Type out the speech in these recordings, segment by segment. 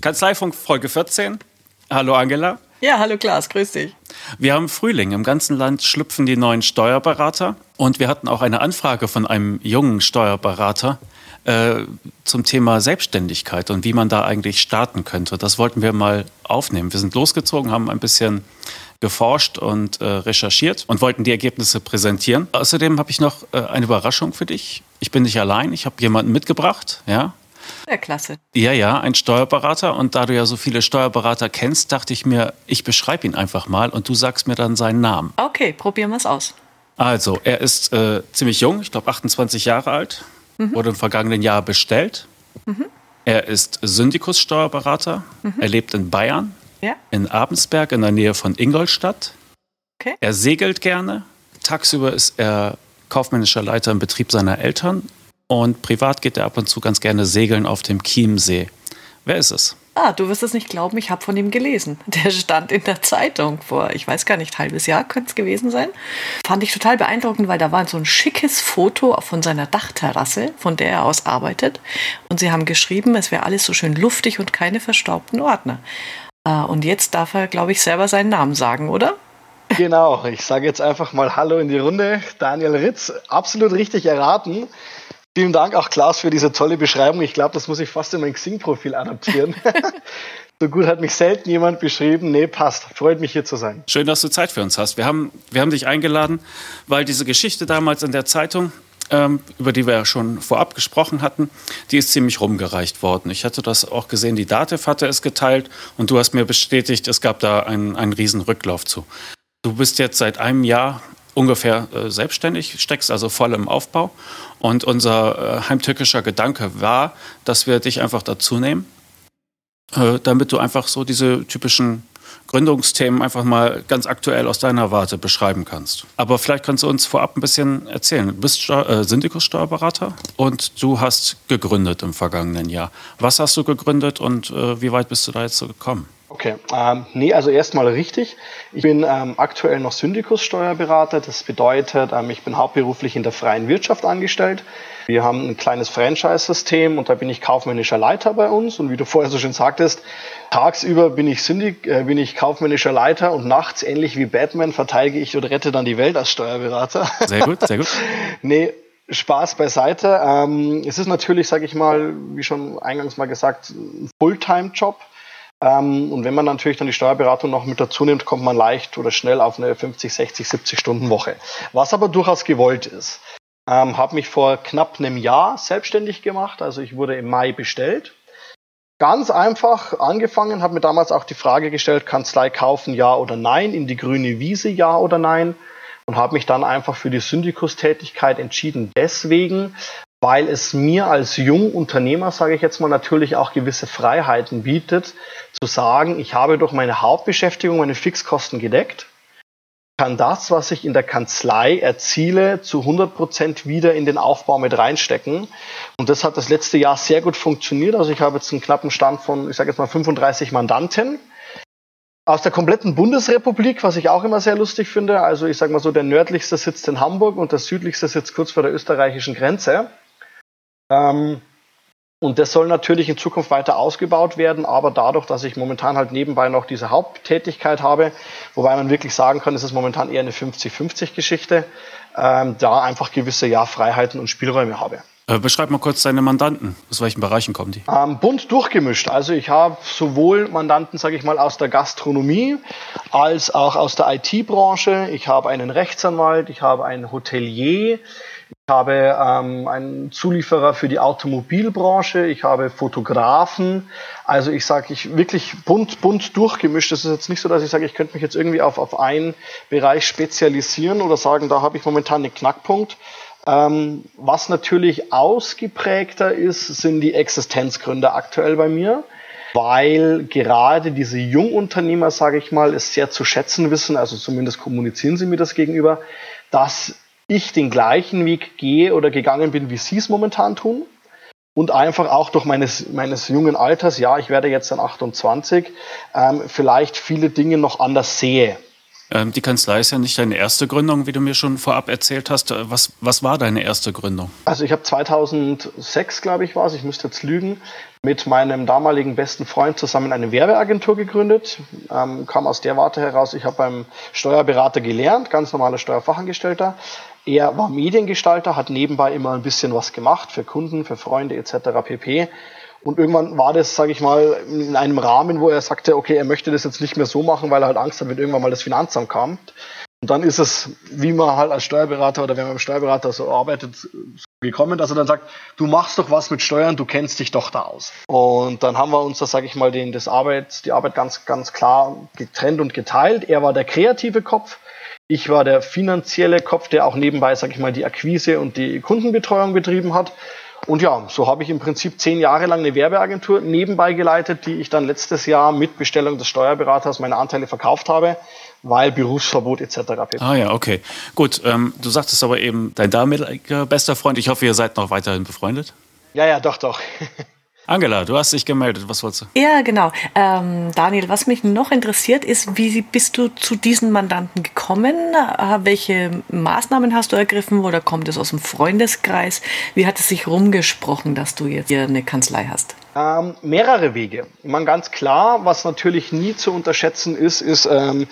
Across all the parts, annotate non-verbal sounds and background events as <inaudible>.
Kanzleifunk Folge 14. Hallo Angela. Ja, hallo Klaas, grüß dich. Wir haben Frühling. Im ganzen Land schlüpfen die neuen Steuerberater. Und wir hatten auch eine Anfrage von einem jungen Steuerberater äh, zum Thema Selbstständigkeit und wie man da eigentlich starten könnte. Das wollten wir mal aufnehmen. Wir sind losgezogen, haben ein bisschen geforscht und äh, recherchiert und wollten die Ergebnisse präsentieren. Außerdem habe ich noch äh, eine Überraschung für dich. Ich bin nicht allein, ich habe jemanden mitgebracht, ja, ja, klasse. Ja, ja, ein Steuerberater. Und da du ja so viele Steuerberater kennst, dachte ich mir, ich beschreibe ihn einfach mal und du sagst mir dann seinen Namen. Okay, probieren wir es aus. Also, er ist äh, ziemlich jung, ich glaube 28 Jahre alt, mhm. wurde im vergangenen Jahr bestellt. Mhm. Er ist Syndikus-Steuerberater. Mhm. Er lebt in Bayern, ja. in Abensberg in der Nähe von Ingolstadt. Okay. Er segelt gerne. Tagsüber ist er kaufmännischer Leiter im Betrieb seiner Eltern und privat geht er ab und zu ganz gerne segeln auf dem Chiemsee. Wer ist es? Ah, du wirst es nicht glauben, ich habe von ihm gelesen. <laughs> Der stand in der Zeitung vor, ich weiß gar nicht, halbes Jahr könnte es gewesen sein. Fand ich total beeindruckend, weil da war so ein schickes Foto von seiner Dachterrasse, von der er aus arbeitet. Und sie haben geschrieben, es wäre alles so schön luftig und keine verstaubten Ordner. Äh, und jetzt darf er, glaube ich, selber seinen Namen sagen, oder? Genau, ich sage jetzt einfach mal Hallo in die Runde. Daniel Ritz, absolut richtig erraten. Vielen Dank auch Klaas für diese tolle Beschreibung. Ich glaube, das muss ich fast in mein Xing-Profil adaptieren. <laughs> so gut hat mich selten jemand beschrieben. Nee, passt. Freut mich hier zu sein. Schön, dass du Zeit für uns hast. Wir haben, wir haben dich eingeladen, weil diese Geschichte damals in der Zeitung, ähm, über die wir ja schon vorab gesprochen hatten, die ist ziemlich rumgereicht worden. Ich hatte das auch gesehen, die Dativ hatte es geteilt und du hast mir bestätigt, es gab da einen, einen riesen Rücklauf zu. Du bist jetzt seit einem Jahr ungefähr äh, selbstständig, steckst also voll im Aufbau. Und unser äh, heimtückischer Gedanke war, dass wir dich einfach dazu nehmen, äh, damit du einfach so diese typischen Gründungsthemen einfach mal ganz aktuell aus deiner Warte beschreiben kannst. Aber vielleicht kannst du uns vorab ein bisschen erzählen. Du bist Steu äh, Syndikus-Steuerberater und du hast gegründet im vergangenen Jahr. Was hast du gegründet und äh, wie weit bist du da jetzt so gekommen? Okay, ähm, nee, also erstmal richtig. Ich bin ähm, aktuell noch Syndikus-Steuerberater. Das bedeutet, ähm, ich bin hauptberuflich in der freien Wirtschaft angestellt. Wir haben ein kleines Franchise-System und da bin ich kaufmännischer Leiter bei uns. Und wie du vorher so schön sagtest, tagsüber bin ich Syndik, äh, bin ich kaufmännischer Leiter und nachts, ähnlich wie Batman, verteidige ich oder rette dann die Welt als Steuerberater. Sehr gut, sehr gut. <laughs> nee, Spaß beiseite. Ähm, es ist natürlich, sage ich mal, wie schon eingangs mal gesagt, ein Fulltime-Job. Ähm, und wenn man natürlich dann die Steuerberatung noch mit dazu nimmt, kommt man leicht oder schnell auf eine 50, 60, 70 Stunden Woche. Was aber durchaus gewollt ist. Ähm, habe mich vor knapp einem Jahr selbstständig gemacht. Also ich wurde im Mai bestellt. Ganz einfach angefangen, habe mir damals auch die Frage gestellt, Kanzlei kaufen, ja oder nein, in die grüne Wiese, ja oder nein. Und habe mich dann einfach für die Syndikustätigkeit entschieden. Deswegen, weil es mir als Jungunternehmer, sage ich jetzt mal, natürlich auch gewisse Freiheiten bietet, zu sagen, ich habe durch meine Hauptbeschäftigung meine Fixkosten gedeckt, kann das, was ich in der Kanzlei erziele, zu 100 Prozent wieder in den Aufbau mit reinstecken. Und das hat das letzte Jahr sehr gut funktioniert. Also ich habe jetzt einen knappen Stand von, ich sage jetzt mal 35 Mandanten aus der kompletten Bundesrepublik, was ich auch immer sehr lustig finde. Also ich sage mal so, der nördlichste sitzt in Hamburg und der südlichste sitzt kurz vor der österreichischen Grenze. Ähm, und das soll natürlich in Zukunft weiter ausgebaut werden, aber dadurch, dass ich momentan halt nebenbei noch diese Haupttätigkeit habe, wobei man wirklich sagen kann, es ist momentan eher eine 50-50-Geschichte, ähm, da einfach gewisse ja, Freiheiten und Spielräume habe. Äh, beschreib mal kurz deine Mandanten. Aus welchen Bereichen kommen die? Ähm, bunt durchgemischt. Also ich habe sowohl Mandanten, sage ich mal, aus der Gastronomie als auch aus der IT-Branche. Ich habe einen Rechtsanwalt, ich habe einen Hotelier, ich habe ähm, einen Zulieferer für die Automobilbranche, ich habe Fotografen. Also ich sage, ich wirklich bunt, bunt durchgemischt. Es ist jetzt nicht so, dass ich sage, ich könnte mich jetzt irgendwie auf, auf einen Bereich spezialisieren oder sagen, da habe ich momentan einen Knackpunkt. Ähm, was natürlich ausgeprägter ist, sind die Existenzgründe aktuell bei mir weil gerade diese Jungunternehmer, sage ich mal, es sehr zu schätzen wissen, also zumindest kommunizieren sie mir das gegenüber, dass ich den gleichen Weg gehe oder gegangen bin, wie Sie es momentan tun. Und einfach auch durch meines, meines jungen Alters, ja, ich werde jetzt dann 28, ähm, vielleicht viele Dinge noch anders sehe. Ähm, die Kanzlei ist ja nicht deine erste Gründung, wie du mir schon vorab erzählt hast. Äh, was, was war deine erste Gründung? Also ich habe 2006, glaube ich, war es, ich müsste jetzt lügen, mit meinem damaligen besten Freund zusammen eine Werbeagentur gegründet. Ähm, kam aus der Warte heraus, ich habe beim Steuerberater gelernt, ganz normaler Steuerfachangestellter. Er war Mediengestalter, hat nebenbei immer ein bisschen was gemacht für Kunden, für Freunde etc. pp. Und irgendwann war das, sage ich mal, in einem Rahmen, wo er sagte, okay, er möchte das jetzt nicht mehr so machen, weil er halt Angst hat, wenn irgendwann mal das Finanzamt kam. Und dann ist es, wie man halt als Steuerberater oder wenn man mit Steuerberater so arbeitet, so gekommen, dass er dann sagt, du machst doch was mit Steuern, du kennst dich doch da aus. Und dann haben wir uns da, sage ich mal, den, das Arbeit, die Arbeit ganz, ganz klar getrennt und geteilt. Er war der kreative Kopf, ich war der finanzielle Kopf, der auch nebenbei, sage ich mal, die Akquise und die Kundenbetreuung betrieben hat. Und ja, so habe ich im Prinzip zehn Jahre lang eine Werbeagentur nebenbei geleitet, die ich dann letztes Jahr mit Bestellung des Steuerberaters meine Anteile verkauft habe, weil Berufsverbot etc. Ah ja, okay. Gut, ähm, du sagtest aber eben, dein damaliger bester Freund, ich hoffe, ihr seid noch weiterhin befreundet? Ja, ja, doch, doch. <laughs> Angela, du hast dich gemeldet. Was wolltest du? Ja, genau. Ähm, Daniel, was mich noch interessiert, ist, wie bist du zu diesen Mandanten gekommen? Äh, welche Maßnahmen hast du ergriffen oder kommt es aus dem Freundeskreis? Wie hat es sich rumgesprochen, dass du jetzt hier eine Kanzlei hast? Ähm, mehrere Wege. Man ganz klar, was natürlich nie zu unterschätzen ist, ist ähm,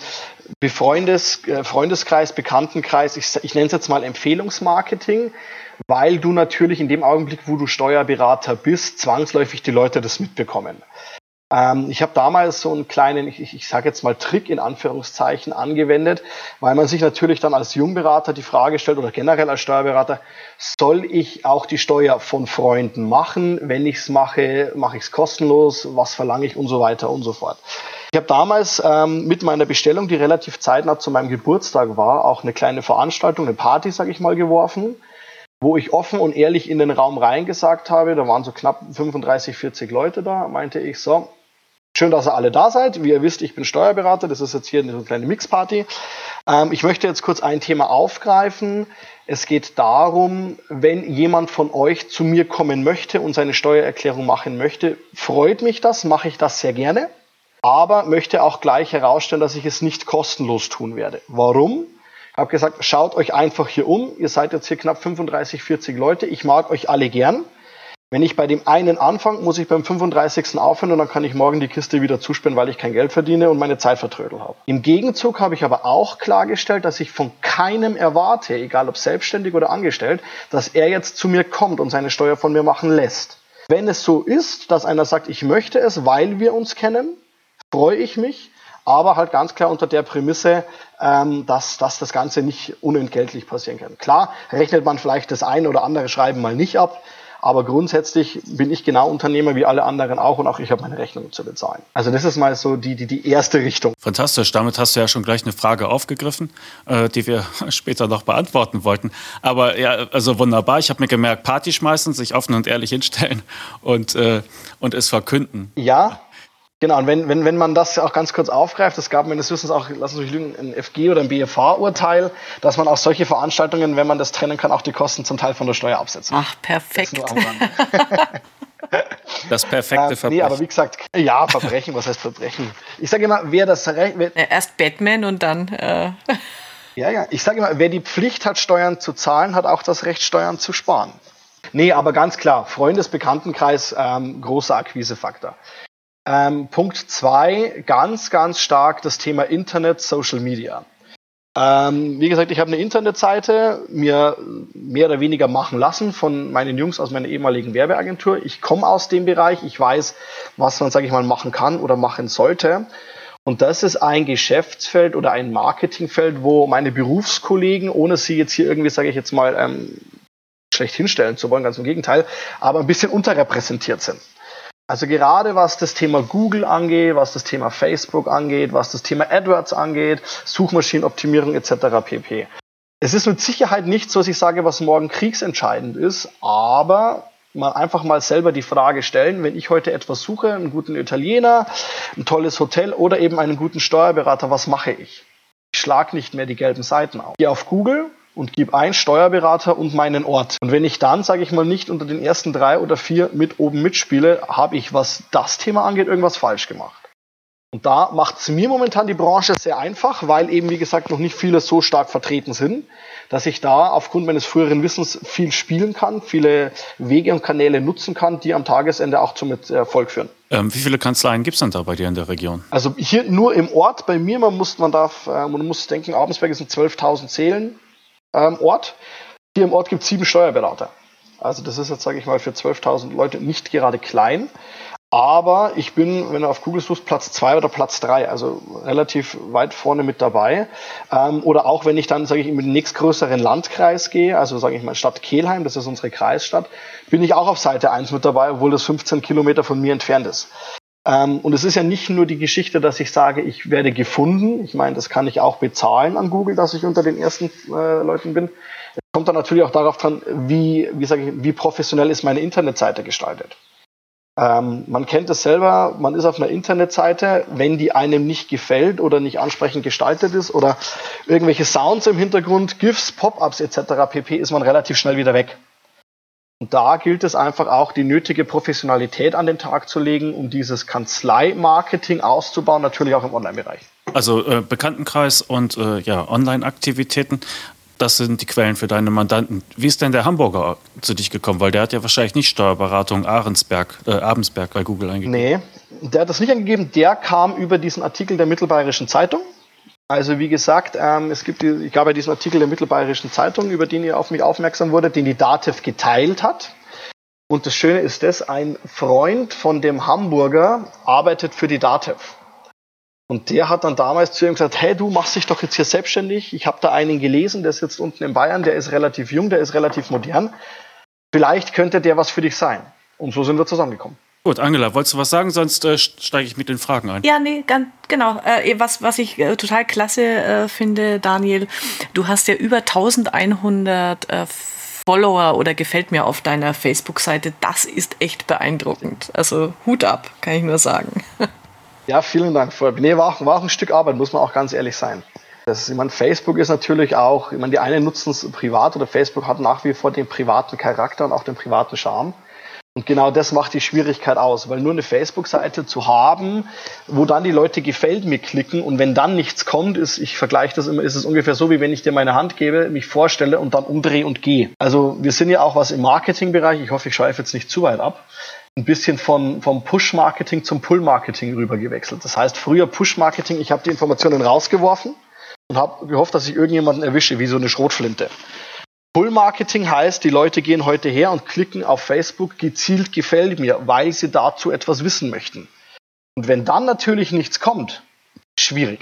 Befreundes, äh, Freundeskreis, Bekanntenkreis, ich, ich nenne es jetzt mal Empfehlungsmarketing weil du natürlich in dem Augenblick, wo du Steuerberater bist, zwangsläufig die Leute das mitbekommen. Ähm, ich habe damals so einen kleinen, ich, ich sage jetzt mal Trick in Anführungszeichen angewendet, weil man sich natürlich dann als Jungberater die Frage stellt oder generell als Steuerberater, soll ich auch die Steuer von Freunden machen? Wenn ich es mache, mache ich es kostenlos, was verlange ich und so weiter und so fort. Ich habe damals ähm, mit meiner Bestellung, die relativ zeitnah zu meinem Geburtstag war, auch eine kleine Veranstaltung, eine Party, sage ich mal, geworfen wo ich offen und ehrlich in den Raum reingesagt habe, da waren so knapp 35, 40 Leute da, meinte ich so, schön, dass ihr alle da seid. Wie ihr wisst, ich bin Steuerberater, das ist jetzt hier eine kleine Mixparty. Ähm, ich möchte jetzt kurz ein Thema aufgreifen. Es geht darum, wenn jemand von euch zu mir kommen möchte und seine Steuererklärung machen möchte, freut mich das, mache ich das sehr gerne, aber möchte auch gleich herausstellen, dass ich es nicht kostenlos tun werde. Warum? Habe gesagt, schaut euch einfach hier um. Ihr seid jetzt hier knapp 35, 40 Leute. Ich mag euch alle gern. Wenn ich bei dem einen anfange, muss ich beim 35. aufhören und dann kann ich morgen die Kiste wieder zuspielen, weil ich kein Geld verdiene und meine Zeit vertrödel habe. Im Gegenzug habe ich aber auch klargestellt, dass ich von keinem erwarte, egal ob selbstständig oder angestellt, dass er jetzt zu mir kommt und seine Steuer von mir machen lässt. Wenn es so ist, dass einer sagt, ich möchte es, weil wir uns kennen, freue ich mich aber halt ganz klar unter der Prämisse, ähm, dass, dass das Ganze nicht unentgeltlich passieren kann. Klar, rechnet man vielleicht das ein oder andere Schreiben mal nicht ab, aber grundsätzlich bin ich genau Unternehmer wie alle anderen auch und auch ich habe meine Rechnungen zu bezahlen. Also das ist mal so die, die, die erste Richtung. Fantastisch, damit hast du ja schon gleich eine Frage aufgegriffen, äh, die wir <laughs> später noch beantworten wollten. Aber ja, also wunderbar, ich habe mir gemerkt, Party schmeißen, sich offen und ehrlich hinstellen und, äh, und es verkünden. Ja, Genau, und wenn, wenn, wenn man das auch ganz kurz aufgreift, es gab meines Wissens auch, lassen Sie mich lügen, ein FG oder ein BFH-Urteil, dass man auch solche Veranstaltungen, wenn man das trennen kann, auch die Kosten zum Teil von der Steuer absetzen. Ach, perfekt. Das, <laughs> perfekte Verbrechen. Nee, aber wie gesagt, ja, Verbrechen, was heißt Verbrechen? Ich sage immer, wer das Recht. Erst Batman und dann. Äh <laughs> ja, ja, ich sage immer, wer die Pflicht hat, Steuern zu zahlen, hat auch das Recht, Steuern zu sparen. Nee, aber ganz klar, Freundesbekanntenkreis, ähm, großer Akquisefaktor. Ähm, Punkt zwei, ganz, ganz stark das Thema Internet, Social Media. Ähm, wie gesagt, ich habe eine Internetseite mir mehr oder weniger machen lassen von meinen Jungs aus meiner ehemaligen Werbeagentur. Ich komme aus dem Bereich, ich weiß, was man, sage ich mal, machen kann oder machen sollte. Und das ist ein Geschäftsfeld oder ein Marketingfeld, wo meine Berufskollegen, ohne sie jetzt hier irgendwie, sage ich jetzt mal, ähm, schlecht hinstellen zu wollen, ganz im Gegenteil, aber ein bisschen unterrepräsentiert sind. Also gerade was das Thema Google angeht, was das Thema Facebook angeht, was das Thema AdWords angeht, Suchmaschinenoptimierung etc. pp. Es ist mit Sicherheit nicht so, dass ich sage, was morgen kriegsentscheidend ist, aber mal einfach mal selber die Frage stellen, wenn ich heute etwas suche, einen guten Italiener, ein tolles Hotel oder eben einen guten Steuerberater, was mache ich? Ich schlage nicht mehr die gelben Seiten auf. Gehe auf Google, und gebe ein Steuerberater und meinen Ort. Und wenn ich dann, sage ich mal, nicht unter den ersten drei oder vier mit oben mitspiele, habe ich, was das Thema angeht, irgendwas falsch gemacht. Und da macht es mir momentan die Branche sehr einfach, weil eben, wie gesagt, noch nicht viele so stark vertreten sind, dass ich da aufgrund meines früheren Wissens viel spielen kann, viele Wege und Kanäle nutzen kann, die am Tagesende auch zum Erfolg führen. Ähm, wie viele Kanzleien gibt es denn da bei dir in der Region? Also hier nur im Ort, bei mir, man muss, man darf, äh, man muss denken, Abensberg ein 12.000 Seelen ähm, Ort. Hier im Ort gibt es sieben Steuerberater. Also das ist jetzt, sage ich mal, für 12.000 Leute nicht gerade klein. Aber ich bin, wenn du auf Google suchst, Platz zwei oder Platz drei, also relativ weit vorne mit dabei. Ähm, oder auch wenn ich dann, sage ich, in den nächstgrößeren Landkreis gehe, also sage ich mal Stadt Kelheim, das ist unsere Kreisstadt, bin ich auch auf Seite eins mit dabei, obwohl das 15 Kilometer von mir entfernt ist. Ähm, und es ist ja nicht nur die Geschichte, dass ich sage, ich werde gefunden. Ich meine, das kann ich auch bezahlen an Google, dass ich unter den ersten äh, Leuten bin. Es kommt dann natürlich auch darauf dran, wie, wie, sage ich, wie professionell ist meine Internetseite gestaltet. Ähm, man kennt es selber, man ist auf einer Internetseite, wenn die einem nicht gefällt oder nicht ansprechend gestaltet ist oder irgendwelche Sounds im Hintergrund, GIFs, Pop-ups etc. pp, ist man relativ schnell wieder weg. Und da gilt es einfach auch, die nötige Professionalität an den Tag zu legen, um dieses Kanzlei-Marketing auszubauen, natürlich auch im Online-Bereich. Also äh, Bekanntenkreis und äh, ja, Online-Aktivitäten das sind die Quellen für deine Mandanten. Wie ist denn der Hamburger zu dich gekommen? Weil der hat ja wahrscheinlich nicht Steuerberatung Ahrensberg, äh, Abensberg bei Google eingegeben. Nee, der hat das nicht angegeben. Der kam über diesen Artikel der Mittelbayerischen Zeitung. Also wie gesagt, ähm, es gibt, die, ich glaube, diesen Artikel der Mittelbayerischen Zeitung, über den ihr auf mich aufmerksam wurde, den die DATEV geteilt hat. Und das Schöne ist das, ein Freund von dem Hamburger arbeitet für die DATEV. Und der hat dann damals zu ihm gesagt, hey, du machst dich doch jetzt hier selbstständig. Ich habe da einen gelesen, der sitzt unten in Bayern, der ist relativ jung, der ist relativ modern. Vielleicht könnte der was für dich sein. Und so sind wir zusammengekommen. Gut, Angela, wolltest du was sagen? Sonst äh, steige ich mit den Fragen ein. Ja, nee, ganz, genau. Äh, was, was ich äh, total klasse äh, finde, Daniel, du hast ja über 1100 äh, Follower oder gefällt mir auf deiner Facebook-Seite. Das ist echt beeindruckend. Also Hut ab, kann ich nur sagen. <laughs> Ja, vielen Dank. Nee, war auch, war auch ein Stück Arbeit, muss man auch ganz ehrlich sein. Das, ich meine, Facebook ist natürlich auch, ich meine, die einen nutzen es privat oder Facebook hat nach wie vor den privaten Charakter und auch den privaten Charme. Und genau das macht die Schwierigkeit aus, weil nur eine Facebook-Seite zu haben, wo dann die Leute gefällt mir klicken und wenn dann nichts kommt, ist, ich vergleiche das immer, ist es ungefähr so, wie wenn ich dir meine Hand gebe, mich vorstelle und dann umdrehe und gehe. Also wir sind ja auch was im Marketingbereich, ich hoffe, ich schweife jetzt nicht zu weit ab, ein bisschen von, vom Push-Marketing zum Pull-Marketing rüber gewechselt. Das heißt, früher Push-Marketing, ich habe die Informationen rausgeworfen und habe gehofft, dass ich irgendjemanden erwische, wie so eine Schrotflinte. Pull-Marketing heißt, die Leute gehen heute her und klicken auf Facebook gezielt gefällt mir, weil sie dazu etwas wissen möchten. Und wenn dann natürlich nichts kommt, schwierig.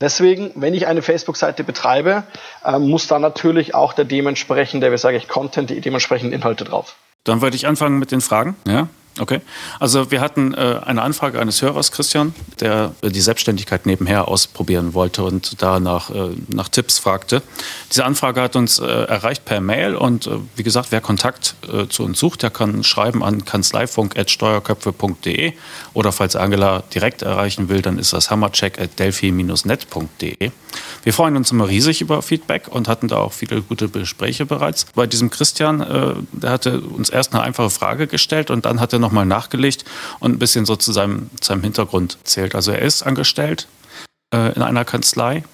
Deswegen, wenn ich eine Facebook-Seite betreibe, äh, muss da natürlich auch der dementsprechende, wie sage ich, Content, die dementsprechenden Inhalte drauf. Dann würde ich anfangen mit den Fragen. Ja. Okay. Also wir hatten äh, eine Anfrage eines Hörers, Christian, der äh, die Selbstständigkeit nebenher ausprobieren wollte und da nach, äh, nach Tipps fragte. Diese Anfrage hat uns äh, erreicht per Mail und äh, wie gesagt, wer Kontakt zu uns sucht, der kann schreiben an kanzleifunk.steuerköpfe.de oder falls Angela direkt erreichen will, dann ist das hammercheck.delphi-net.de. Wir freuen uns immer riesig über Feedback und hatten da auch viele gute Gespräche bereits. Bei diesem Christian, der hatte uns erst eine einfache Frage gestellt und dann hat er noch nochmal nachgelegt und ein bisschen so zu seinem, seinem Hintergrund zählt. Also er ist angestellt äh, in einer Kanzlei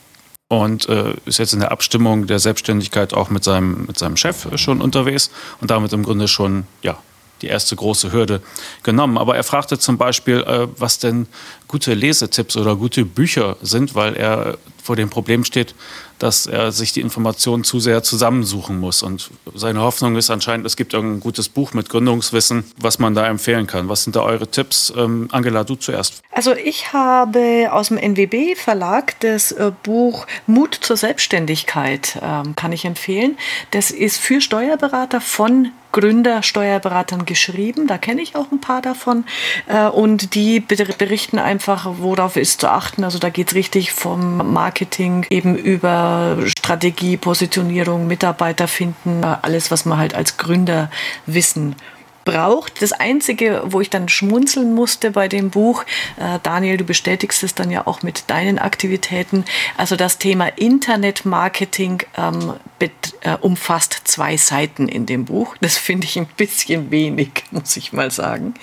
und äh, ist jetzt in der Abstimmung der Selbstständigkeit auch mit seinem, mit seinem Chef schon unterwegs und damit im Grunde schon ja, die erste große Hürde genommen. Aber er fragte zum Beispiel, äh, was denn gute Lesetipps oder gute Bücher sind, weil er vor dem Problem steht, dass er sich die Informationen zu sehr zusammensuchen muss. Und seine Hoffnung ist anscheinend, es gibt irgendein gutes Buch mit Gründungswissen, was man da empfehlen kann. Was sind da eure Tipps? Ähm, Angela, du zuerst. Also ich habe aus dem NWB Verlag das äh, Buch Mut zur Selbstständigkeit, ähm, kann ich empfehlen. Das ist für Steuerberater von Gründer, Steuerberatern geschrieben. Da kenne ich auch ein paar davon. Äh, und die berichten einfach, worauf ist zu achten. Also da geht es richtig vom Marketing eben über Strategie, Positionierung, Mitarbeiter finden, alles, was man halt als Gründer wissen braucht. Das Einzige, wo ich dann schmunzeln musste bei dem Buch, äh, Daniel, du bestätigst es dann ja auch mit deinen Aktivitäten, also das Thema Internetmarketing ähm, äh, umfasst zwei Seiten in dem Buch. Das finde ich ein bisschen wenig, <laughs> muss ich mal sagen.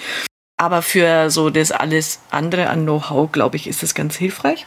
Aber für so das alles andere an Know-how, glaube ich, ist es ganz hilfreich.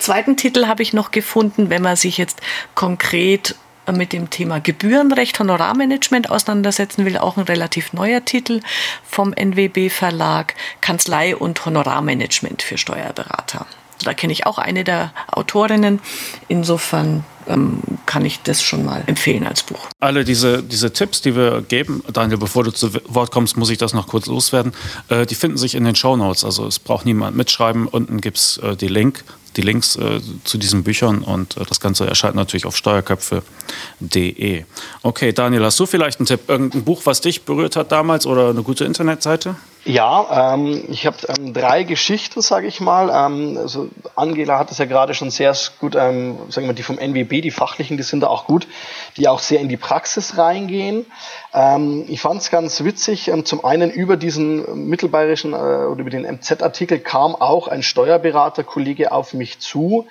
Zweiten Titel habe ich noch gefunden, wenn man sich jetzt konkret mit dem Thema Gebührenrecht, Honorarmanagement auseinandersetzen will, auch ein relativ neuer Titel vom NWB Verlag, Kanzlei und Honorarmanagement für Steuerberater. Da kenne ich auch eine der Autorinnen. Insofern ähm, kann ich das schon mal empfehlen als Buch. Alle diese, diese Tipps, die wir geben, Daniel, bevor du zu Wort kommst, muss ich das noch kurz loswerden, äh, die finden sich in den Show Notes. Also es braucht niemand mitschreiben. Unten gibt es äh, die Link die Links äh, zu diesen Büchern und äh, das Ganze erscheint natürlich auf steuerköpfe.de. Okay, Daniel, hast du vielleicht einen Tipp? Irgendein Buch, was dich berührt hat damals oder eine gute Internetseite? Ja, ähm, ich habe ähm, drei Geschichten, sage ich mal. Ähm, also Angela hat es ja gerade schon sehr gut, ähm, sagen wir die vom NWB, die fachlichen, die sind da auch gut, die auch sehr in die Praxis reingehen. Ähm, ich fand es ganz witzig. Ähm, zum einen über diesen mittelbayerischen äh, oder über den MZ-Artikel kam auch ein Steuerberaterkollege auf mich zu,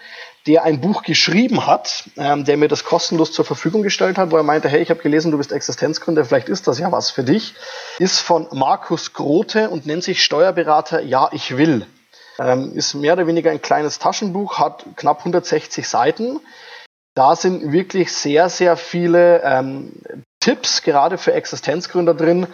der ein Buch geschrieben hat, ähm, der mir das kostenlos zur Verfügung gestellt hat, wo er meinte, hey, ich habe gelesen, du bist Existenzgründer, vielleicht ist das ja was für dich, ist von Markus Grote und nennt sich Steuerberater Ja, ich will. Ähm, ist mehr oder weniger ein kleines Taschenbuch, hat knapp 160 Seiten. Da sind wirklich sehr, sehr viele ähm, Tipps, gerade für Existenzgründer drin,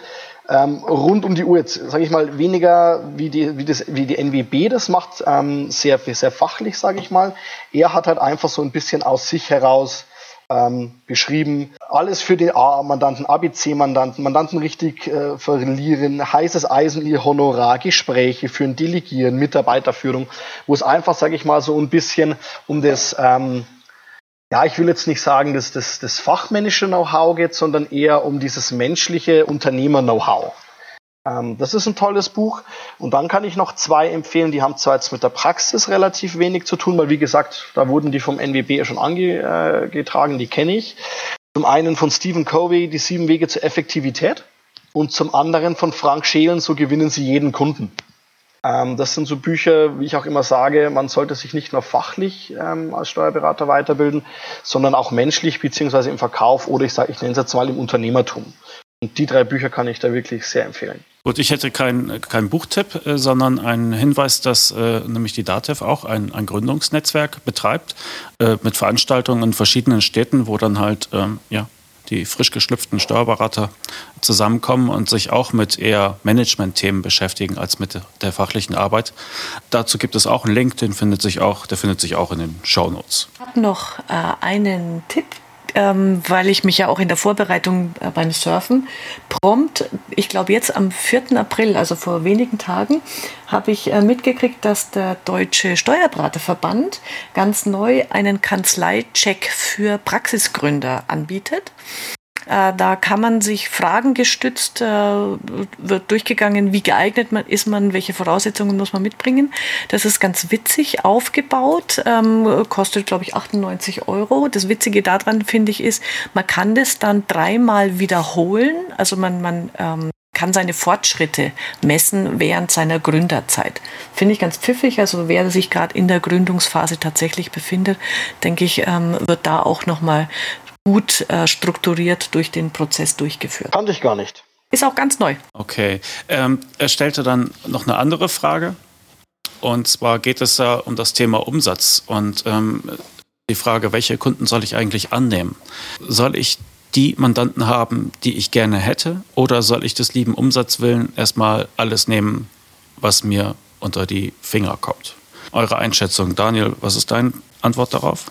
ähm, rund um die Uhr. Jetzt sage ich mal weniger wie die, wie, das, wie die NWB das macht, ähm, sehr, sehr fachlich, sage ich mal. Er hat halt einfach so ein bisschen aus sich heraus ähm, beschrieben. Alles für den A-Mandanten, ABC-Mandanten, Mandanten richtig äh, verlieren, heißes Eisen, ihr Honorar, Gespräche führen, Delegieren, Mitarbeiterführung, wo es einfach, sage ich mal, so ein bisschen um das ähm, ja, ich will jetzt nicht sagen, dass das, das fachmännische Know-how geht, sondern eher um dieses menschliche Unternehmer-Know-how. Ähm, das ist ein tolles Buch. Und dann kann ich noch zwei empfehlen, die haben zwar jetzt mit der Praxis relativ wenig zu tun, weil wie gesagt, da wurden die vom NWB schon angetragen, die kenne ich. Zum einen von Stephen Covey, die sieben Wege zur Effektivität. Und zum anderen von Frank Schelen, so gewinnen Sie jeden Kunden. Ähm, das sind so Bücher, wie ich auch immer sage, man sollte sich nicht nur fachlich ähm, als Steuerberater weiterbilden, sondern auch menschlich beziehungsweise im Verkauf oder ich sage, ich nenne es jetzt mal im Unternehmertum. Und die drei Bücher kann ich da wirklich sehr empfehlen. Gut, ich hätte keinen kein Buchtipp, äh, sondern einen Hinweis, dass äh, nämlich die DATEV auch ein, ein Gründungsnetzwerk betreibt äh, mit Veranstaltungen in verschiedenen Städten, wo dann halt ähm, ja, die frisch geschlüpften Steuerberater zusammenkommen und sich auch mit eher Management-Themen beschäftigen als mit der fachlichen Arbeit. Dazu gibt es auch einen Link, den findet sich auch, der findet sich auch in den Show Notes. Ich habe noch äh, einen Tipp ähm, weil ich mich ja auch in der Vorbereitung äh, beim Surfen prompt, ich glaube jetzt am 4. April, also vor wenigen Tagen, habe ich äh, mitgekriegt, dass der Deutsche Steuerberaterverband ganz neu einen Kanzleicheck für Praxisgründer anbietet. Äh, da kann man sich Fragen gestützt, äh, wird durchgegangen, wie geeignet man ist man, welche Voraussetzungen muss man mitbringen. Das ist ganz witzig aufgebaut, ähm, kostet glaube ich 98 Euro. Das Witzige daran finde ich ist, man kann das dann dreimal wiederholen. Also man, man ähm, kann seine Fortschritte messen während seiner Gründerzeit. Finde ich ganz pfiffig. Also wer sich gerade in der Gründungsphase tatsächlich befindet, denke ich, ähm, wird da auch nochmal gut äh, strukturiert durch den Prozess durchgeführt. Kannte ich gar nicht. Ist auch ganz neu. Okay. Ähm, er stellte dann noch eine andere Frage. Und zwar geht es ja um das Thema Umsatz und ähm, die Frage, welche Kunden soll ich eigentlich annehmen? Soll ich die Mandanten haben, die ich gerne hätte, oder soll ich des lieben Umsatzwillen erstmal alles nehmen, was mir unter die Finger kommt? Eure Einschätzung, Daniel, was ist deine Antwort darauf?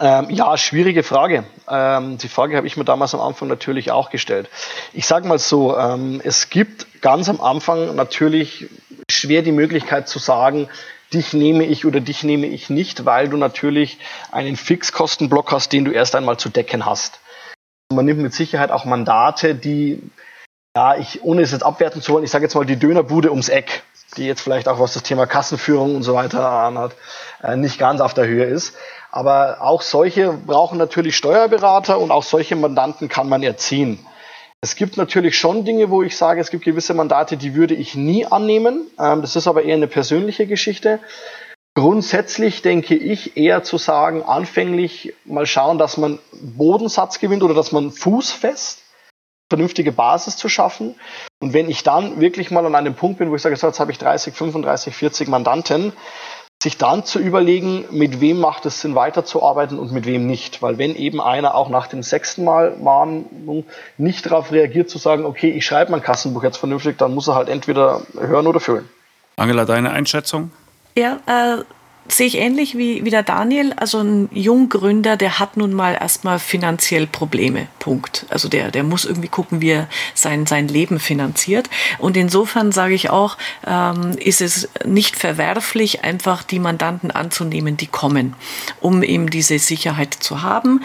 Ähm, ja, schwierige Frage. Ähm, die Frage habe ich mir damals am Anfang natürlich auch gestellt. Ich sage mal so, ähm, es gibt ganz am Anfang natürlich schwer die Möglichkeit zu sagen, dich nehme ich oder dich nehme ich nicht, weil du natürlich einen Fixkostenblock hast, den du erst einmal zu decken hast. Man nimmt mit Sicherheit auch Mandate, die, ja, ich, ohne es jetzt abwerten zu wollen, ich sage jetzt mal die Dönerbude ums Eck, die jetzt vielleicht auch was das Thema Kassenführung und so weiter anhat, äh, nicht ganz auf der Höhe ist. Aber auch solche brauchen natürlich Steuerberater und auch solche Mandanten kann man erziehen. Es gibt natürlich schon Dinge, wo ich sage, es gibt gewisse Mandate, die würde ich nie annehmen. Ähm, das ist aber eher eine persönliche Geschichte. Grundsätzlich denke ich eher zu sagen, anfänglich mal schauen, dass man Bodensatz gewinnt oder dass man fußfest vernünftige Basis zu schaffen. Und wenn ich dann wirklich mal an einem Punkt bin, wo ich sage, jetzt habe ich 30, 35, 40 Mandanten, sich dann zu überlegen, mit wem macht es Sinn weiterzuarbeiten und mit wem nicht. Weil wenn eben einer auch nach dem sechsten Mal Mahnung nicht darauf reagiert, zu sagen, okay, ich schreibe mein Kassenbuch jetzt vernünftig, dann muss er halt entweder hören oder füllen. Angela, deine Einschätzung? Ja, äh, sehe ich ähnlich wie, wie der Daniel. Also ein Junggründer, der hat nun mal erstmal finanziell Probleme. Punkt. Also der, der muss irgendwie gucken, wie er sein, sein Leben finanziert. Und insofern sage ich auch, ähm, ist es nicht verwerflich, einfach die Mandanten anzunehmen, die kommen, um eben diese Sicherheit zu haben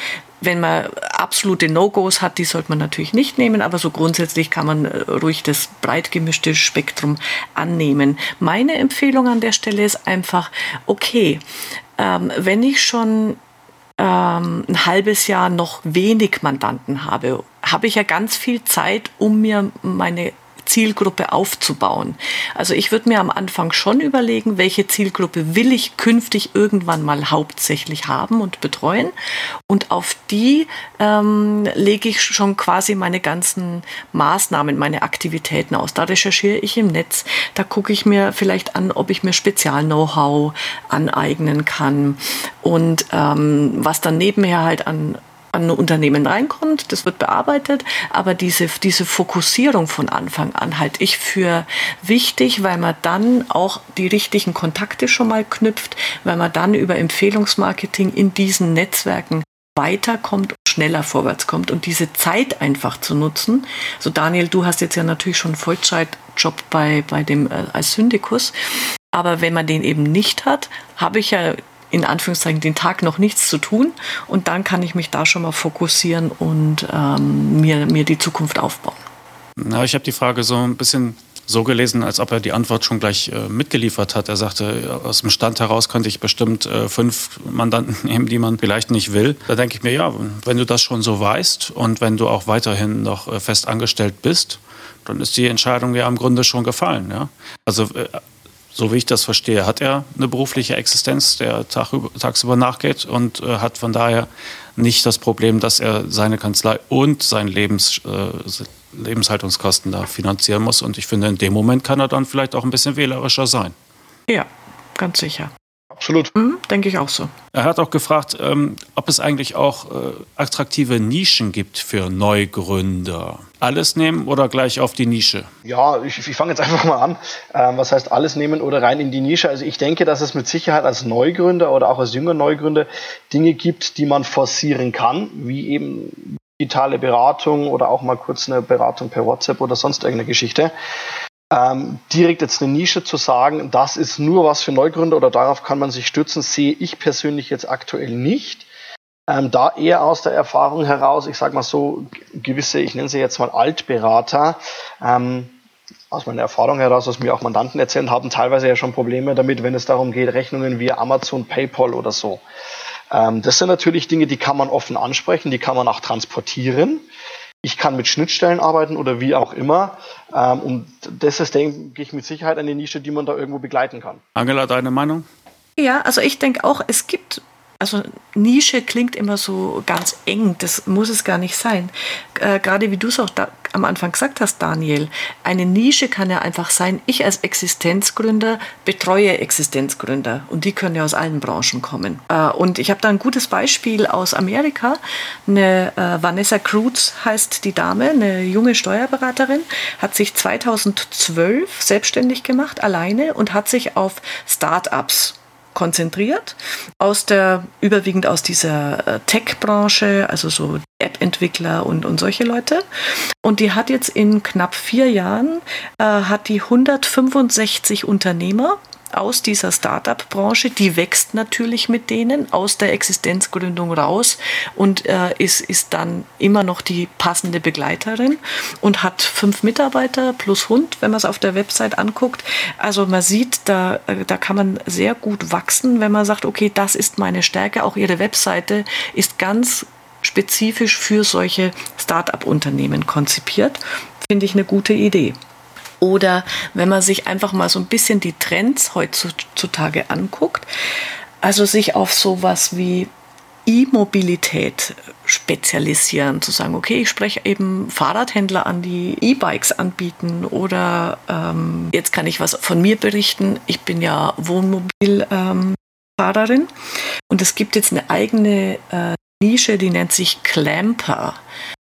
wenn man absolute No-Gos hat, die sollte man natürlich nicht nehmen, aber so grundsätzlich kann man äh, ruhig das breit gemischte Spektrum annehmen. Meine Empfehlung an der Stelle ist einfach, okay, ähm, wenn ich schon ähm, ein halbes Jahr noch wenig Mandanten habe, habe ich ja ganz viel Zeit, um mir meine Zielgruppe aufzubauen. Also ich würde mir am Anfang schon überlegen, welche Zielgruppe will ich künftig irgendwann mal hauptsächlich haben und betreuen. Und auf die ähm, lege ich schon quasi meine ganzen Maßnahmen, meine Aktivitäten aus. Da recherchiere ich im Netz, da gucke ich mir vielleicht an, ob ich mir Spezial-Know-how aneignen kann. Und ähm, was dann nebenher halt an an ein Unternehmen reinkommt, das wird bearbeitet, aber diese, diese Fokussierung von Anfang an halte ich für wichtig, weil man dann auch die richtigen Kontakte schon mal knüpft, weil man dann über Empfehlungsmarketing in diesen Netzwerken weiterkommt, schneller vorwärts kommt und diese Zeit einfach zu nutzen. So Daniel, du hast jetzt ja natürlich schon Vollzeitjob bei, bei dem äh, als Syndikus. Aber wenn man den eben nicht hat, habe ich ja in Anführungszeichen den Tag noch nichts zu tun und dann kann ich mich da schon mal fokussieren und ähm, mir, mir die Zukunft aufbauen. Na, ich habe die Frage so ein bisschen so gelesen, als ob er die Antwort schon gleich äh, mitgeliefert hat. Er sagte, aus dem Stand heraus könnte ich bestimmt äh, fünf Mandanten <laughs> nehmen, die man vielleicht nicht will. Da denke ich mir, ja, wenn du das schon so weißt und wenn du auch weiterhin noch äh, fest angestellt bist, dann ist die Entscheidung ja im Grunde schon gefallen. Ja? Also äh, so wie ich das verstehe, hat er eine berufliche Existenz, der Tag, tagsüber nachgeht und äh, hat von daher nicht das Problem, dass er seine Kanzlei und seine Lebens, äh, Lebenshaltungskosten da finanzieren muss. Und ich finde, in dem Moment kann er dann vielleicht auch ein bisschen wählerischer sein. Ja, ganz sicher. Absolut. Mhm, denke ich auch so. Er hat auch gefragt, ähm, ob es eigentlich auch äh, attraktive Nischen gibt für Neugründer. Alles nehmen oder gleich auf die Nische? Ja, ich, ich fange jetzt <laughs> einfach mal an. Ähm, was heißt alles nehmen oder rein in die Nische? Also ich denke, dass es mit Sicherheit als Neugründer oder auch als junger Neugründer Dinge gibt, die man forcieren kann, wie eben digitale Beratung oder auch mal kurz eine Beratung per WhatsApp oder sonst irgendeine Geschichte ähm, direkt jetzt eine Nische zu sagen, das ist nur was für Neugründer oder darauf kann man sich stützen, sehe ich persönlich jetzt aktuell nicht. Ähm, da eher aus der Erfahrung heraus, ich sage mal so, gewisse, ich nenne sie jetzt mal Altberater, ähm, aus meiner Erfahrung heraus, was mir auch Mandanten erzählen, haben teilweise ja schon Probleme damit, wenn es darum geht, Rechnungen via Amazon, PayPal oder so. Ähm, das sind natürlich Dinge, die kann man offen ansprechen, die kann man auch transportieren ich kann mit Schnittstellen arbeiten oder wie auch immer. Ähm, und das ist, denke ich, mit Sicherheit eine Nische, die man da irgendwo begleiten kann. Angela, deine Meinung? Ja, also ich denke auch, es gibt also Nische klingt immer so ganz eng, das muss es gar nicht sein. Äh, gerade wie du es auch da, am Anfang gesagt hast, Daniel, eine Nische kann ja einfach sein, ich als Existenzgründer betreue Existenzgründer und die können ja aus allen Branchen kommen. Äh, und ich habe da ein gutes Beispiel aus Amerika. Eine äh, Vanessa Cruz heißt die Dame, eine junge Steuerberaterin, hat sich 2012 selbstständig gemacht, alleine und hat sich auf Startups konzentriert, aus der, überwiegend aus dieser äh, Tech-Branche, also so App-Entwickler und, und solche Leute. Und die hat jetzt in knapp vier Jahren, äh, hat die 165 Unternehmer aus dieser Startup-Branche, die wächst natürlich mit denen aus der Existenzgründung raus und äh, ist, ist dann immer noch die passende Begleiterin und hat fünf Mitarbeiter plus Hund, wenn man es auf der Website anguckt. Also man sieht, da, äh, da kann man sehr gut wachsen, wenn man sagt, okay, das ist meine Stärke. Auch ihre Webseite ist ganz spezifisch für solche Start-up-Unternehmen konzipiert. Finde ich eine gute Idee. Oder wenn man sich einfach mal so ein bisschen die Trends heutzutage anguckt, also sich auf sowas wie E-Mobilität spezialisieren, zu sagen, okay, ich spreche eben Fahrradhändler an, die E-Bikes anbieten oder ähm, jetzt kann ich was von mir berichten. Ich bin ja Wohnmobilfahrerin ähm, und es gibt jetzt eine eigene äh, Nische, die nennt sich Clamper.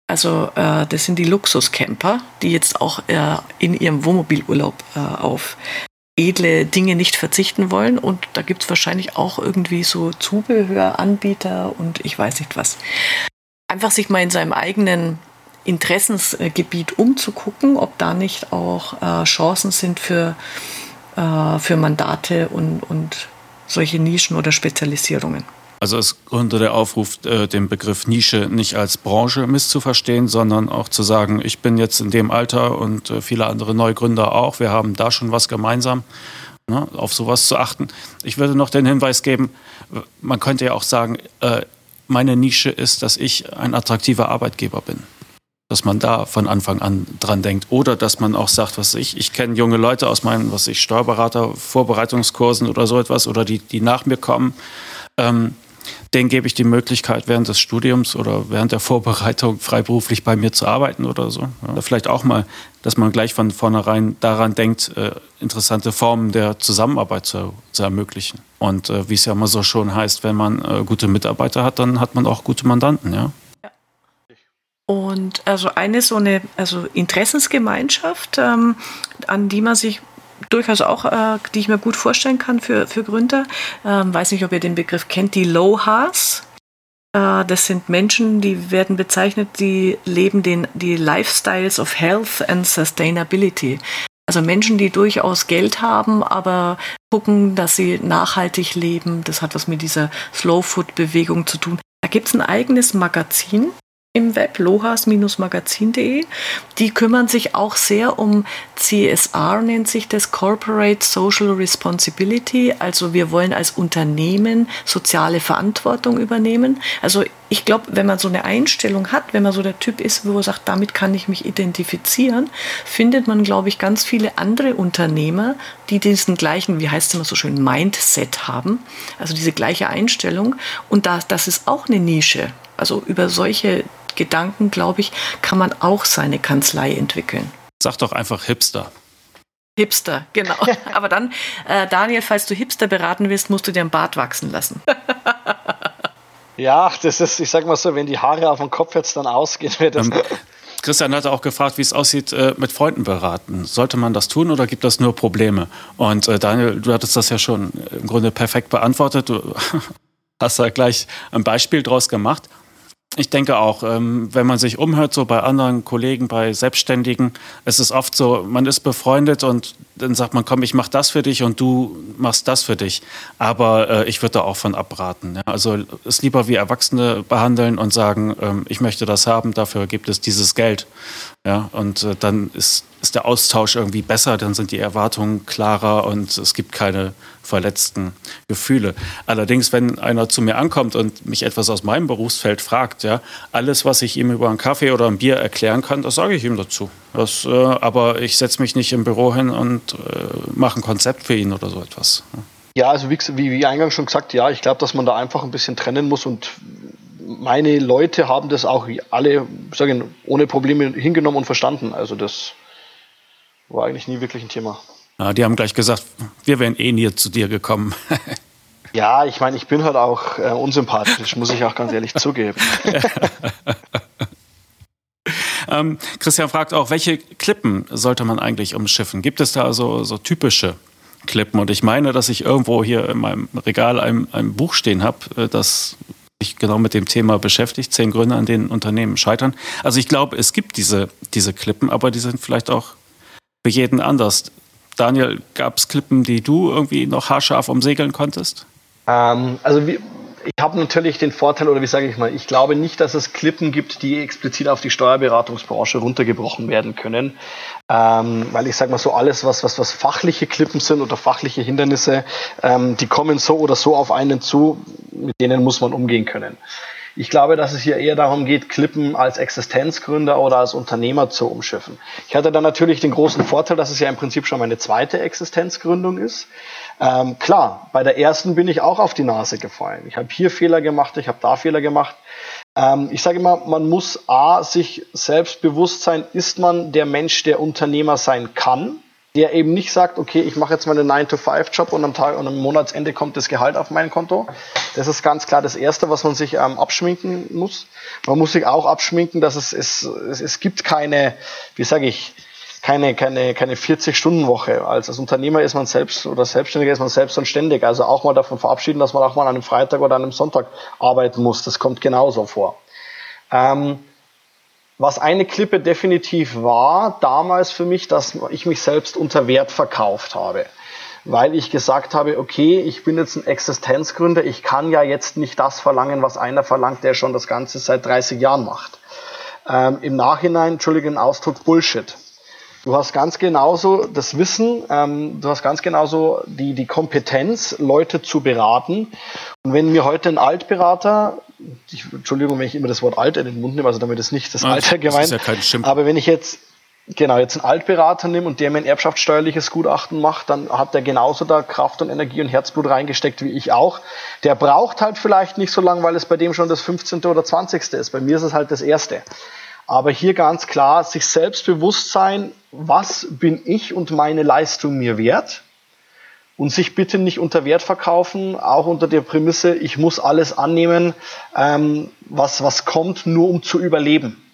Also äh, das sind die Luxuscamper, die jetzt auch äh, in ihrem Wohnmobilurlaub äh, auf edle Dinge nicht verzichten wollen. Und da gibt es wahrscheinlich auch irgendwie so Zubehöranbieter und ich weiß nicht was. Einfach sich mal in seinem eigenen Interessensgebiet umzugucken, ob da nicht auch äh, Chancen sind für, äh, für Mandate und, und solche Nischen oder Spezialisierungen. Also ist unter der Aufruf, äh, den Begriff Nische nicht als Branche misszuverstehen, sondern auch zu sagen, ich bin jetzt in dem Alter und äh, viele andere Neugründer auch, wir haben da schon was gemeinsam, ne, auf sowas zu achten. Ich würde noch den Hinweis geben, man könnte ja auch sagen, äh, meine Nische ist, dass ich ein attraktiver Arbeitgeber bin dass man da von Anfang an dran denkt. Oder dass man auch sagt, was ich, ich kenne junge Leute aus meinen, was ich, Steuerberater, Vorbereitungskursen oder so etwas, oder die, die nach mir kommen. Ähm, denen gebe ich die Möglichkeit, während des Studiums oder während der Vorbereitung freiberuflich bei mir zu arbeiten oder so. Ja, vielleicht auch mal, dass man gleich von vornherein daran denkt, äh, interessante Formen der Zusammenarbeit zu, zu ermöglichen. Und äh, wie es ja immer so schon heißt, wenn man äh, gute Mitarbeiter hat, dann hat man auch gute Mandanten, ja. Und also eine so eine also Interessensgemeinschaft, ähm, an die man sich durchaus auch, äh, die ich mir gut vorstellen kann für, für Gründer. Ähm, weiß nicht, ob ihr den Begriff kennt, die Lohas. Äh, das sind Menschen, die werden bezeichnet, die leben den, die Lifestyles of Health and Sustainability. Also Menschen, die durchaus Geld haben, aber gucken, dass sie nachhaltig leben. Das hat was mit dieser Slow Food Bewegung zu tun. Da gibt es ein eigenes Magazin, im Web, lohas-magazin.de. Die kümmern sich auch sehr um CSR, nennt sich das Corporate Social Responsibility. Also wir wollen als Unternehmen soziale Verantwortung übernehmen. Also ich glaube, wenn man so eine Einstellung hat, wenn man so der Typ ist, wo er sagt, damit kann ich mich identifizieren, findet man, glaube ich, ganz viele andere Unternehmer, die diesen gleichen, wie heißt es immer so schön, Mindset haben. Also diese gleiche Einstellung. Und das, das ist auch eine Nische. Also über solche Gedanken, glaube ich, kann man auch seine Kanzlei entwickeln. Sag doch einfach Hipster. Hipster, genau. <laughs> Aber dann, äh, Daniel, falls du Hipster beraten willst, musst du dir einen Bart wachsen lassen. <laughs> ja, das ist, ich sag mal so, wenn die Haare auf dem Kopf jetzt dann ausgehen, wird das. Ähm, Christian hatte auch gefragt, wie es aussieht äh, mit Freunden beraten. Sollte man das tun oder gibt das nur Probleme? Und äh, Daniel, du hattest das ja schon im Grunde perfekt beantwortet. Du <laughs> hast da gleich ein Beispiel draus gemacht. Ich denke auch, ähm, wenn man sich umhört, so bei anderen Kollegen, bei Selbstständigen, es ist oft so, man ist befreundet und dann sagt man, komm, ich mach das für dich und du machst das für dich. Aber äh, ich würde da auch von abraten. Also es lieber wie Erwachsene behandeln und sagen, ähm, ich möchte das haben, dafür gibt es dieses Geld. Ja? Und äh, dann ist der Austausch irgendwie besser, dann sind die Erwartungen klarer und es gibt keine verletzten Gefühle. Allerdings, wenn einer zu mir ankommt und mich etwas aus meinem Berufsfeld fragt, ja, alles, was ich ihm über einen Kaffee oder ein Bier erklären kann, das sage ich ihm dazu. Das, äh, aber ich setze mich nicht im Büro hin und äh, mache ein Konzept für ihn oder so etwas. Ja, also wie, wie, wie eingangs schon gesagt, ja, ich glaube, dass man da einfach ein bisschen trennen muss und meine Leute haben das auch alle, sage ohne Probleme hingenommen und verstanden. Also das war eigentlich nie wirklich ein Thema. Ja, die haben gleich gesagt, wir wären eh nie zu dir gekommen. <laughs> ja, ich meine, ich bin halt auch äh, unsympathisch, muss ich auch ganz ehrlich zugeben. <laughs> ähm, Christian fragt auch, welche Klippen sollte man eigentlich umschiffen? Gibt es da so, so typische Klippen? Und ich meine, dass ich irgendwo hier in meinem Regal ein, ein Buch stehen habe, äh, das sich genau mit dem Thema beschäftigt, zehn Gründe, an denen Unternehmen scheitern. Also ich glaube, es gibt diese, diese Klippen, aber die sind vielleicht auch für jeden anders. Daniel, gab es Klippen, die du irgendwie noch haarscharf umsegeln konntest? Ähm, also wie, ich habe natürlich den Vorteil, oder wie sage ich mal, ich glaube nicht, dass es Klippen gibt, die explizit auf die Steuerberatungsbranche runtergebrochen werden können. Ähm, weil ich sage mal so, alles, was, was, was fachliche Klippen sind oder fachliche Hindernisse, ähm, die kommen so oder so auf einen zu, mit denen muss man umgehen können. Ich glaube, dass es hier eher darum geht, Klippen als Existenzgründer oder als Unternehmer zu umschiffen. Ich hatte dann natürlich den großen Vorteil, dass es ja im Prinzip schon meine zweite Existenzgründung ist. Ähm, klar, bei der ersten bin ich auch auf die Nase gefallen. Ich habe hier Fehler gemacht, ich habe da Fehler gemacht. Ähm, ich sage immer, man muss A, sich selbst bewusst sein, ist man der Mensch, der Unternehmer sein kann, der eben nicht sagt, okay, ich mache jetzt mal einen 9-to-5-Job und am Tag und am Monatsende kommt das Gehalt auf mein Konto. Das ist ganz klar das Erste, was man sich ähm, abschminken muss. Man muss sich auch abschminken, dass es, es, es, es gibt keine, wie sage ich, keine, keine, keine 40-Stunden-Woche. Als, als Unternehmer ist man selbst oder Selbstständiger ist man selbst und ständig. Also auch mal davon verabschieden, dass man auch mal an einem Freitag oder an einem Sonntag arbeiten muss. Das kommt genauso vor. Ähm, was eine Klippe definitiv war damals für mich, dass ich mich selbst unter Wert verkauft habe. Weil ich gesagt habe, okay, ich bin jetzt ein Existenzgründer, ich kann ja jetzt nicht das verlangen, was einer verlangt, der schon das Ganze seit 30 Jahren macht. Ähm, Im Nachhinein, Entschuldigung, Ausdruck Bullshit. Du hast ganz genauso das Wissen, ähm, du hast ganz genauso die, die Kompetenz, Leute zu beraten. Und wenn mir heute ein Altberater, ich, Entschuldigung, wenn ich immer das Wort alt in den Mund nehme, also damit ist nicht das ah, Alter gemeint, das ist ja aber wenn ich jetzt genau jetzt einen Altberater nehme und der mir ein erbschaftssteuerliches Gutachten macht, dann hat der genauso da Kraft und Energie und Herzblut reingesteckt wie ich auch. Der braucht halt vielleicht nicht so lange, weil es bei dem schon das 15. oder 20. ist. Bei mir ist es halt das erste. Aber hier ganz klar, sich selbst bewusst sein, was bin ich und meine Leistung mir wert? Und sich bitte nicht unter Wert verkaufen, auch unter der Prämisse, ich muss alles annehmen, ähm, was, was kommt, nur um zu überleben.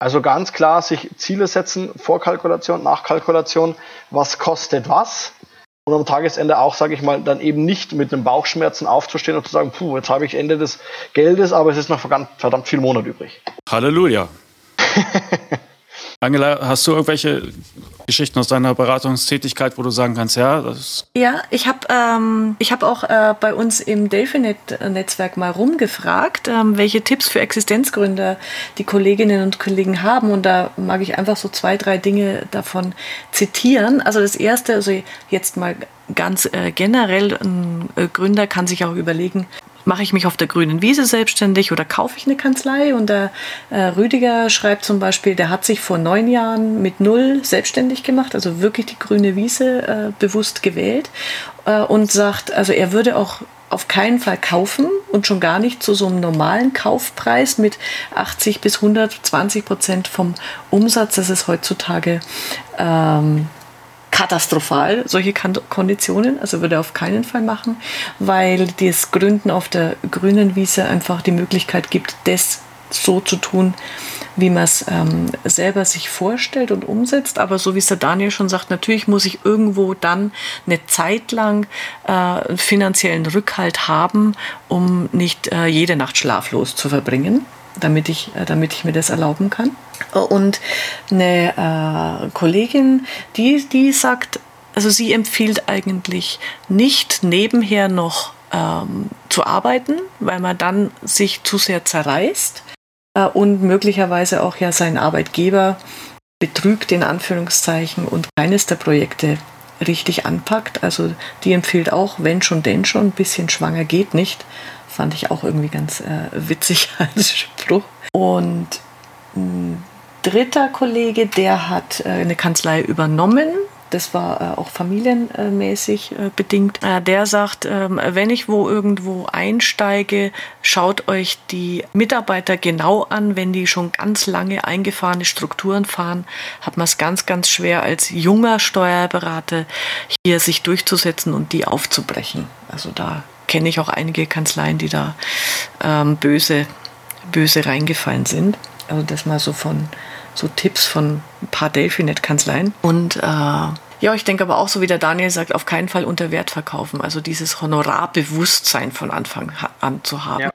Also ganz klar sich Ziele setzen, Vorkalkulation, Nachkalkulation, was kostet was. Und am Tagesende auch, sage ich mal, dann eben nicht mit den Bauchschmerzen aufzustehen und zu sagen, puh, jetzt habe ich Ende des Geldes, aber es ist noch verdammt, verdammt viel Monat übrig. Halleluja. <laughs> Angela, hast du irgendwelche Geschichten aus deiner Beratungstätigkeit, wo du sagen kannst, ja, das Ja, ich habe ähm, hab auch äh, bei uns im Delphinet-Netzwerk mal rumgefragt, ähm, welche Tipps für Existenzgründer die Kolleginnen und Kollegen haben. Und da mag ich einfach so zwei, drei Dinge davon zitieren. Also das erste, also jetzt mal ganz äh, generell, ein äh, Gründer kann sich auch überlegen, mache ich mich auf der grünen Wiese selbstständig oder kaufe ich eine Kanzlei? Und der äh, Rüdiger schreibt zum Beispiel, der hat sich vor neun Jahren mit null selbstständig gemacht, also wirklich die grüne Wiese äh, bewusst gewählt äh, und sagt, also er würde auch auf keinen Fall kaufen und schon gar nicht zu so einem normalen Kaufpreis mit 80 bis 120 Prozent vom Umsatz. Das ist heutzutage ähm, katastrophal, solche Konditionen. Also würde er auf keinen Fall machen, weil das Gründen auf der grünen Wiese einfach die Möglichkeit gibt, das so zu tun, wie man es ähm, selber sich vorstellt und umsetzt. Aber so wie es der Daniel schon sagt, natürlich muss ich irgendwo dann eine Zeit lang äh, finanziellen Rückhalt haben, um nicht äh, jede Nacht schlaflos zu verbringen damit ich, äh, damit ich mir das erlauben kann. Und eine äh, Kollegin, die, die sagt, also sie empfiehlt eigentlich nicht nebenher noch ähm, zu arbeiten, weil man dann sich zu sehr zerreißt äh, und möglicherweise auch ja seinen Arbeitgeber betrügt in Anführungszeichen und keines der Projekte richtig anpackt. Also die empfiehlt auch, wenn schon, denn schon, ein bisschen schwanger geht nicht. Fand ich auch irgendwie ganz äh, witzig <laughs> als Spruch. Und ein dritter Kollege, der hat äh, eine Kanzlei übernommen. Das war äh, auch familienmäßig äh, bedingt. Äh, der sagt, ähm, wenn ich wo irgendwo einsteige, schaut euch die Mitarbeiter genau an. Wenn die schon ganz lange eingefahrene Strukturen fahren, hat man es ganz, ganz schwer als junger Steuerberater hier sich durchzusetzen und die aufzubrechen. Also da kenne ich auch einige Kanzleien, die da ähm, böse, böse reingefallen sind. Also das mal so von so Tipps von ein paar Delphinet-Kanzleien. Und äh, ja, ich denke aber auch, so wie der Daniel sagt, auf keinen Fall unter Wert verkaufen. Also dieses Honorarbewusstsein von Anfang an zu haben. Ja.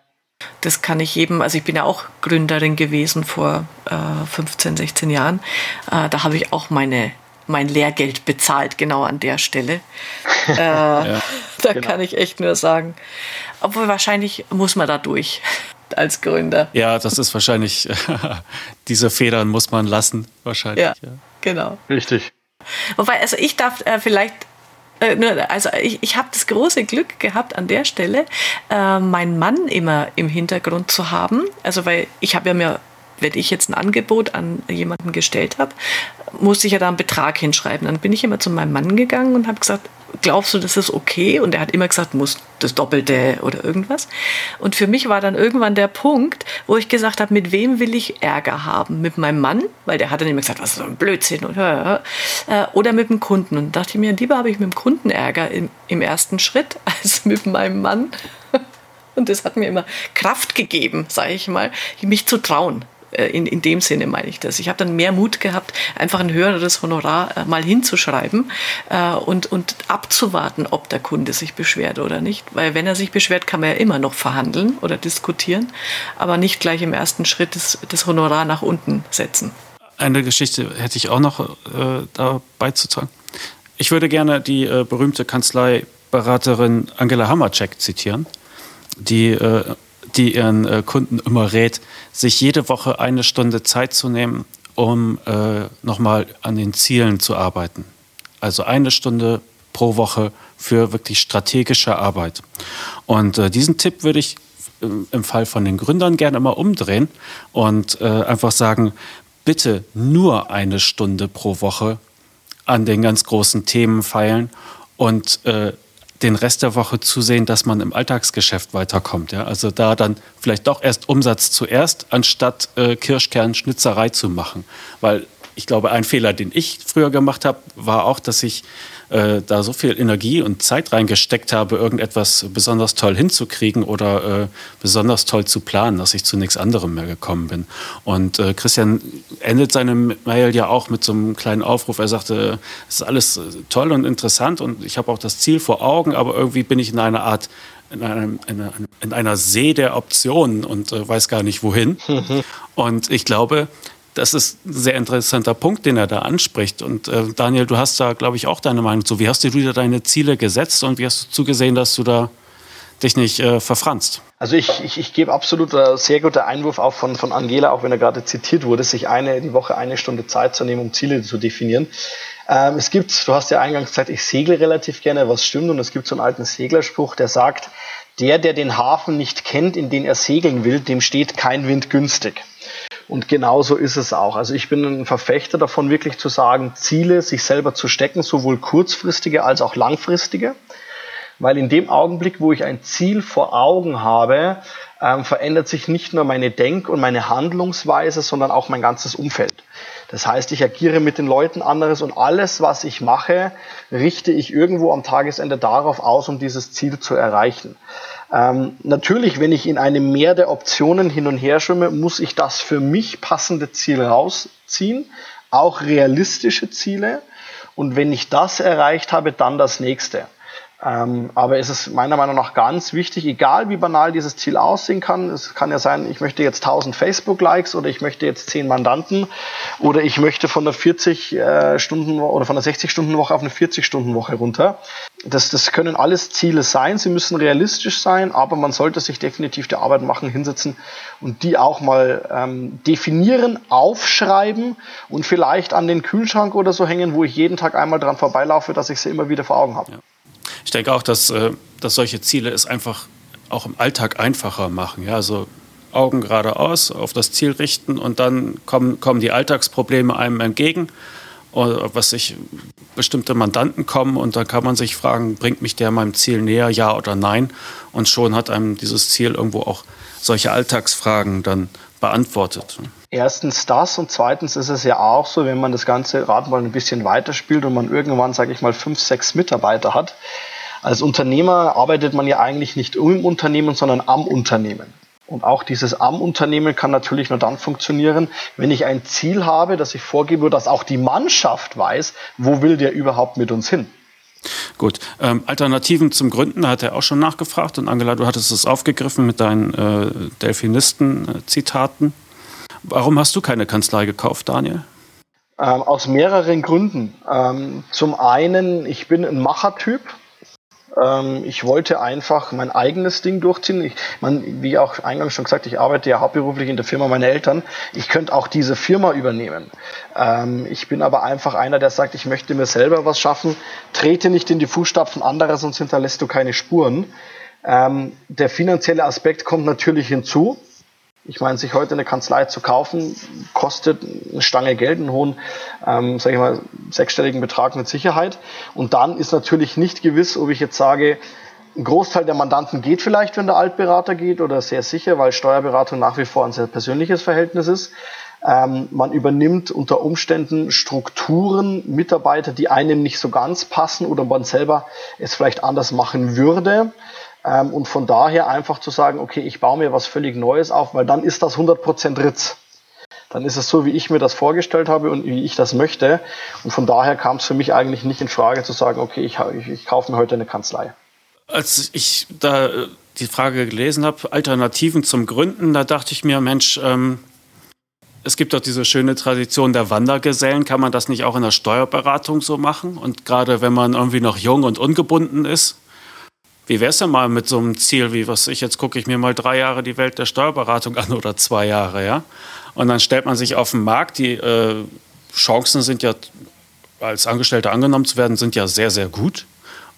Das kann ich jedem, also ich bin ja auch Gründerin gewesen vor äh, 15, 16 Jahren. Äh, da habe ich auch meine mein Lehrgeld bezahlt, genau an der Stelle. <laughs> äh, ja, da genau. kann ich echt nur sagen. Obwohl wahrscheinlich muss man da durch <laughs> als Gründer. Ja, das ist wahrscheinlich, <laughs> diese Federn muss man lassen, wahrscheinlich. Ja, ja. genau. Richtig. Wobei, also ich darf äh, vielleicht äh, also ich, ich habe das große Glück gehabt, an der Stelle äh, meinen Mann immer im Hintergrund zu haben. Also weil ich habe ja mir wenn ich jetzt ein Angebot an jemanden gestellt habe, musste ich ja da einen Betrag hinschreiben. Dann bin ich immer zu meinem Mann gegangen und habe gesagt, glaubst du, das ist okay? Und er hat immer gesagt, muss das Doppelte oder irgendwas. Und für mich war dann irgendwann der Punkt, wo ich gesagt habe, mit wem will ich Ärger haben? Mit meinem Mann, weil der hat dann immer gesagt, was ist so ein Blödsinn oder, äh, oder mit dem Kunden. Und dachte ich mir, lieber habe ich mit dem Kunden Ärger im, im ersten Schritt <laughs> als mit meinem Mann. Und das hat mir immer Kraft gegeben, sage ich mal, mich zu trauen. Äh, in, in dem Sinne meine ich das. Ich habe dann mehr Mut gehabt, einfach ein höheres Honorar äh, mal hinzuschreiben äh, und, und abzuwarten, ob der Kunde sich beschwert oder nicht. Weil wenn er sich beschwert, kann man ja immer noch verhandeln oder diskutieren, aber nicht gleich im ersten Schritt das, das Honorar nach unten setzen. Eine Geschichte hätte ich auch noch äh, da beizutragen. Ich würde gerne die äh, berühmte Kanzleiberaterin Angela Hammercheck zitieren, die die ihren äh, Kunden immer rät, sich jede Woche eine Stunde Zeit zu nehmen, um äh, nochmal an den Zielen zu arbeiten. Also eine Stunde pro Woche für wirklich strategische Arbeit. Und äh, diesen Tipp würde ich äh, im Fall von den Gründern gerne mal umdrehen und äh, einfach sagen, bitte nur eine Stunde pro Woche an den ganz großen Themen feilen und äh, den Rest der Woche zusehen, dass man im Alltagsgeschäft weiterkommt. Ja? Also da dann vielleicht doch erst Umsatz zuerst, anstatt äh, Kirschkernschnitzerei zu machen. Weil ich glaube, ein Fehler, den ich früher gemacht habe, war auch, dass ich äh, da so viel Energie und Zeit reingesteckt habe, irgendetwas besonders toll hinzukriegen oder äh, besonders toll zu planen, dass ich zu nichts anderem mehr gekommen bin. Und äh, Christian endet seine Mail ja auch mit so einem kleinen Aufruf. Er sagte, es ist alles äh, toll und interessant und ich habe auch das Ziel vor Augen, aber irgendwie bin ich in einer Art in, einem, in, einer, in einer See der Optionen und äh, weiß gar nicht wohin. <laughs> und ich glaube, das ist ein sehr interessanter Punkt, den er da anspricht. Und äh, Daniel, du hast da, glaube ich, auch deine Meinung zu. Wie hast du wieder deine Ziele gesetzt und wie hast du zugesehen, dass du da dich nicht äh, verfranst? Also ich, ich, ich gebe absolut einen sehr guter Einwurf auch von, von Angela, auch wenn er gerade zitiert wurde, sich eine die Woche eine Stunde Zeit zu nehmen, um Ziele zu definieren. Ähm, es gibt, du hast ja eingangs gesagt, ich segle relativ gerne, was stimmt, und es gibt so einen alten Seglerspruch, der sagt, der, der den Hafen nicht kennt, in den er segeln will, dem steht kein Wind günstig. Und genauso ist es auch. Also ich bin ein Verfechter davon, wirklich zu sagen, Ziele sich selber zu stecken, sowohl kurzfristige als auch langfristige. Weil in dem Augenblick, wo ich ein Ziel vor Augen habe, ähm, verändert sich nicht nur meine Denk- und meine Handlungsweise, sondern auch mein ganzes Umfeld. Das heißt, ich agiere mit den Leuten anderes und alles, was ich mache, richte ich irgendwo am Tagesende darauf aus, um dieses Ziel zu erreichen. Ähm, natürlich, wenn ich in einem Meer der Optionen hin und her schwimme, muss ich das für mich passende Ziel rausziehen, auch realistische Ziele. Und wenn ich das erreicht habe, dann das nächste. Ähm, aber es ist meiner Meinung nach ganz wichtig, egal wie banal dieses Ziel aussehen kann. Es kann ja sein, ich möchte jetzt 1000 Facebook-Likes oder ich möchte jetzt 10 Mandanten oder ich möchte von der 40 äh, Stunden oder von der 60 Stunden Woche auf eine 40 Stunden Woche runter. Das, das können alles Ziele sein. Sie müssen realistisch sein, aber man sollte sich definitiv die Arbeit machen, hinsetzen und die auch mal ähm, definieren, aufschreiben und vielleicht an den Kühlschrank oder so hängen, wo ich jeden Tag einmal dran vorbeilaufe, dass ich sie immer wieder vor Augen habe. Ja. Ich denke auch, dass, äh, dass solche Ziele es einfach auch im Alltag einfacher machen. Ja, also Augen geradeaus, auf das Ziel richten und dann kommen, kommen die Alltagsprobleme einem entgegen. Oder was sich bestimmte Mandanten kommen und dann kann man sich fragen, bringt mich der meinem Ziel näher, ja oder nein? Und schon hat einem dieses Ziel irgendwo auch solche Alltagsfragen dann beantwortet. Erstens das und zweitens ist es ja auch so, wenn man das ganze Rad mal ein bisschen weiterspielt und man irgendwann, sage ich mal, fünf, sechs Mitarbeiter hat. Als Unternehmer arbeitet man ja eigentlich nicht im Unternehmen, sondern am Unternehmen. Und auch dieses am Unternehmen kann natürlich nur dann funktionieren, wenn ich ein Ziel habe, das ich vorgebe, dass auch die Mannschaft weiß, wo will der überhaupt mit uns hin. Gut, ähm, Alternativen zum Gründen hat er auch schon nachgefragt und Angela, du hattest es aufgegriffen mit deinen äh, Delfinisten-Zitaten. Warum hast du keine Kanzlei gekauft, Daniel? Ähm, aus mehreren Gründen. Ähm, zum einen, ich bin ein Machertyp. Ähm, ich wollte einfach mein eigenes Ding durchziehen. Ich, man, wie auch eingangs schon gesagt, ich arbeite ja hauptberuflich in der Firma meiner Eltern. Ich könnte auch diese Firma übernehmen. Ähm, ich bin aber einfach einer, der sagt, ich möchte mir selber was schaffen. Trete nicht in die Fußstapfen anderer, sonst hinterlässt du keine Spuren. Ähm, der finanzielle Aspekt kommt natürlich hinzu. Ich meine, sich heute eine Kanzlei zu kaufen, kostet eine Stange Geld, einen hohen, ähm, sage ich mal, sechsstelligen Betrag mit Sicherheit. Und dann ist natürlich nicht gewiss, ob ich jetzt sage, ein Großteil der Mandanten geht vielleicht, wenn der Altberater geht, oder sehr sicher, weil Steuerberatung nach wie vor ein sehr persönliches Verhältnis ist. Ähm, man übernimmt unter Umständen Strukturen, Mitarbeiter, die einem nicht so ganz passen oder man selber es vielleicht anders machen würde. Ähm, und von daher einfach zu sagen, okay, ich baue mir was völlig Neues auf, weil dann ist das 100% Ritz. Dann ist es so, wie ich mir das vorgestellt habe und wie ich das möchte. Und von daher kam es für mich eigentlich nicht in Frage zu sagen, okay, ich, ich, ich kaufe mir heute eine Kanzlei. Als ich da äh, die Frage gelesen habe, Alternativen zum Gründen, da dachte ich mir, Mensch, ähm, es gibt doch diese schöne Tradition der Wandergesellen. Kann man das nicht auch in der Steuerberatung so machen? Und gerade wenn man irgendwie noch jung und ungebunden ist, wie wäre es denn mal mit so einem Ziel, wie was ich jetzt gucke ich mir mal drei Jahre die Welt der Steuerberatung an oder zwei Jahre, ja? Und dann stellt man sich auf den Markt. Die äh, Chancen sind ja, als Angestellter angenommen zu werden, sind ja sehr, sehr gut.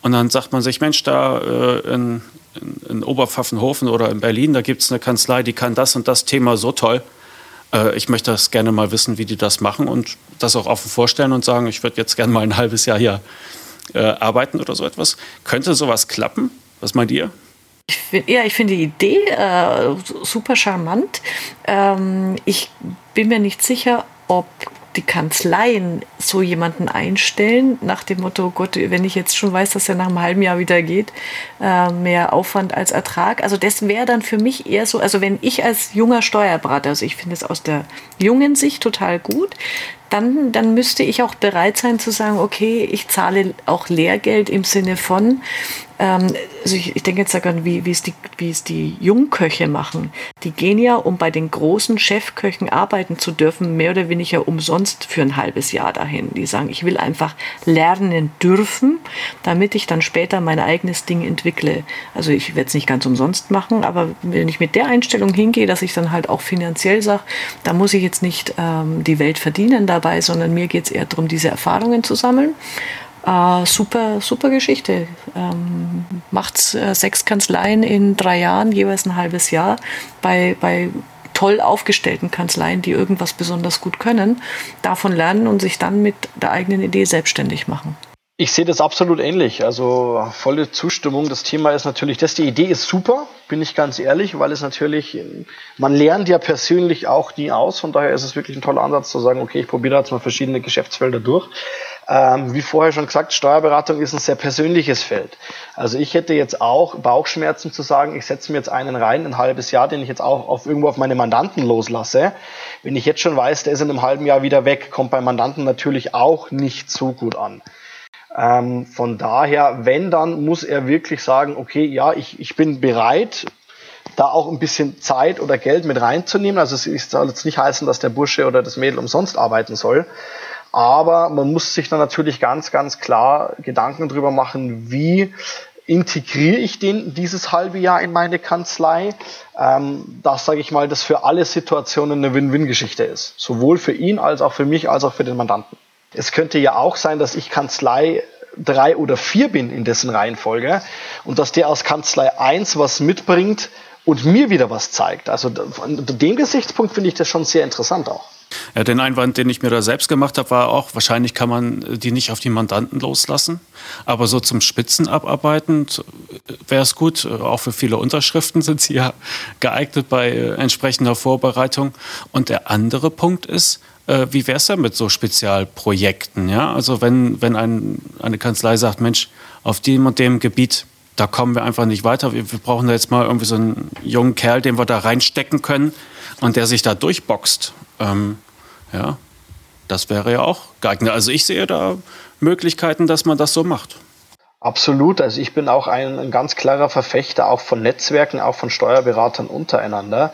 Und dann sagt man sich, Mensch, da äh, in, in, in, Oberpfaffenhofen oder in Berlin, da gibt es eine Kanzlei, die kann das und das Thema so toll. Äh, ich möchte das gerne mal wissen, wie die das machen und das auch offen vorstellen und sagen, ich würde jetzt gerne mal ein halbes Jahr hier äh, arbeiten oder so etwas. Könnte sowas klappen? Was meint ihr? Ich find, ja, ich finde die Idee äh, super charmant. Ähm, ich bin mir nicht sicher, ob die Kanzleien so jemanden einstellen, nach dem Motto, Gott, wenn ich jetzt schon weiß, dass er nach einem halben Jahr wieder geht, äh, mehr Aufwand als Ertrag. Also das wäre dann für mich eher so, also wenn ich als junger Steuerberater, also ich finde es aus der jungen Sicht total gut, dann, dann müsste ich auch bereit sein zu sagen, okay, ich zahle auch Lehrgeld im Sinne von, also ich, ich denke jetzt daran, wie, wie, es die, wie es die Jungköche machen. Die gehen ja, um bei den großen Chefköchen arbeiten zu dürfen, mehr oder weniger umsonst für ein halbes Jahr dahin. Die sagen, ich will einfach lernen dürfen, damit ich dann später mein eigenes Ding entwickle. Also ich werde es nicht ganz umsonst machen, aber wenn ich mit der Einstellung hingehe, dass ich dann halt auch finanziell sage, da muss ich jetzt nicht ähm, die Welt verdienen dabei, sondern mir geht es eher darum, diese Erfahrungen zu sammeln. Äh, super, super Geschichte. Ähm, macht äh, sechs Kanzleien in drei Jahren, jeweils ein halbes Jahr, bei, bei toll aufgestellten Kanzleien, die irgendwas besonders gut können, davon lernen und sich dann mit der eigenen Idee selbstständig machen. Ich sehe das absolut ähnlich. Also volle Zustimmung. Das Thema ist natürlich, dass die Idee ist super, bin ich ganz ehrlich, weil es natürlich, man lernt ja persönlich auch nie aus. Von daher ist es wirklich ein toller Ansatz zu sagen, okay, ich probiere jetzt mal verschiedene Geschäftsfelder durch. Ähm, wie vorher schon gesagt, Steuerberatung ist ein sehr persönliches Feld. Also ich hätte jetzt auch Bauchschmerzen zu sagen, ich setze mir jetzt einen rein, ein halbes Jahr, den ich jetzt auch auf irgendwo auf meine Mandanten loslasse. Wenn ich jetzt schon weiß, der ist in einem halben Jahr wieder weg, kommt beim Mandanten natürlich auch nicht so gut an. Ähm, von daher, wenn, dann muss er wirklich sagen, okay, ja, ich, ich bin bereit, da auch ein bisschen Zeit oder Geld mit reinzunehmen. Also es soll jetzt nicht heißen, dass der Bursche oder das Mädel umsonst arbeiten soll. Aber man muss sich dann natürlich ganz, ganz klar Gedanken drüber machen, wie integriere ich den dieses halbe Jahr in meine Kanzlei, ähm, dass, sage ich mal, das für alle Situationen eine Win-Win-Geschichte ist. Sowohl für ihn als auch für mich, als auch für den Mandanten. Es könnte ja auch sein, dass ich Kanzlei drei oder vier bin in dessen Reihenfolge und dass der aus Kanzlei eins was mitbringt und mir wieder was zeigt. Also unter dem Gesichtspunkt finde ich das schon sehr interessant auch. Ja, den Einwand, den ich mir da selbst gemacht habe, war auch, wahrscheinlich kann man die nicht auf die Mandanten loslassen. Aber so zum Spitzenabarbeiten wäre es gut. Auch für viele Unterschriften <laughs> sind sie ja geeignet bei entsprechender Vorbereitung. Und der andere Punkt ist, äh, wie wäre es denn mit so Spezialprojekten? Ja? Also wenn, wenn ein, eine Kanzlei sagt, Mensch, auf dem und dem Gebiet, da kommen wir einfach nicht weiter. Wir, wir brauchen da jetzt mal irgendwie so einen jungen Kerl, den wir da reinstecken können und der sich da durchboxt. Ähm, ja, das wäre ja auch geeignet. Also ich sehe da Möglichkeiten, dass man das so macht. Absolut. Also ich bin auch ein, ein ganz klarer Verfechter auch von Netzwerken, auch von Steuerberatern untereinander.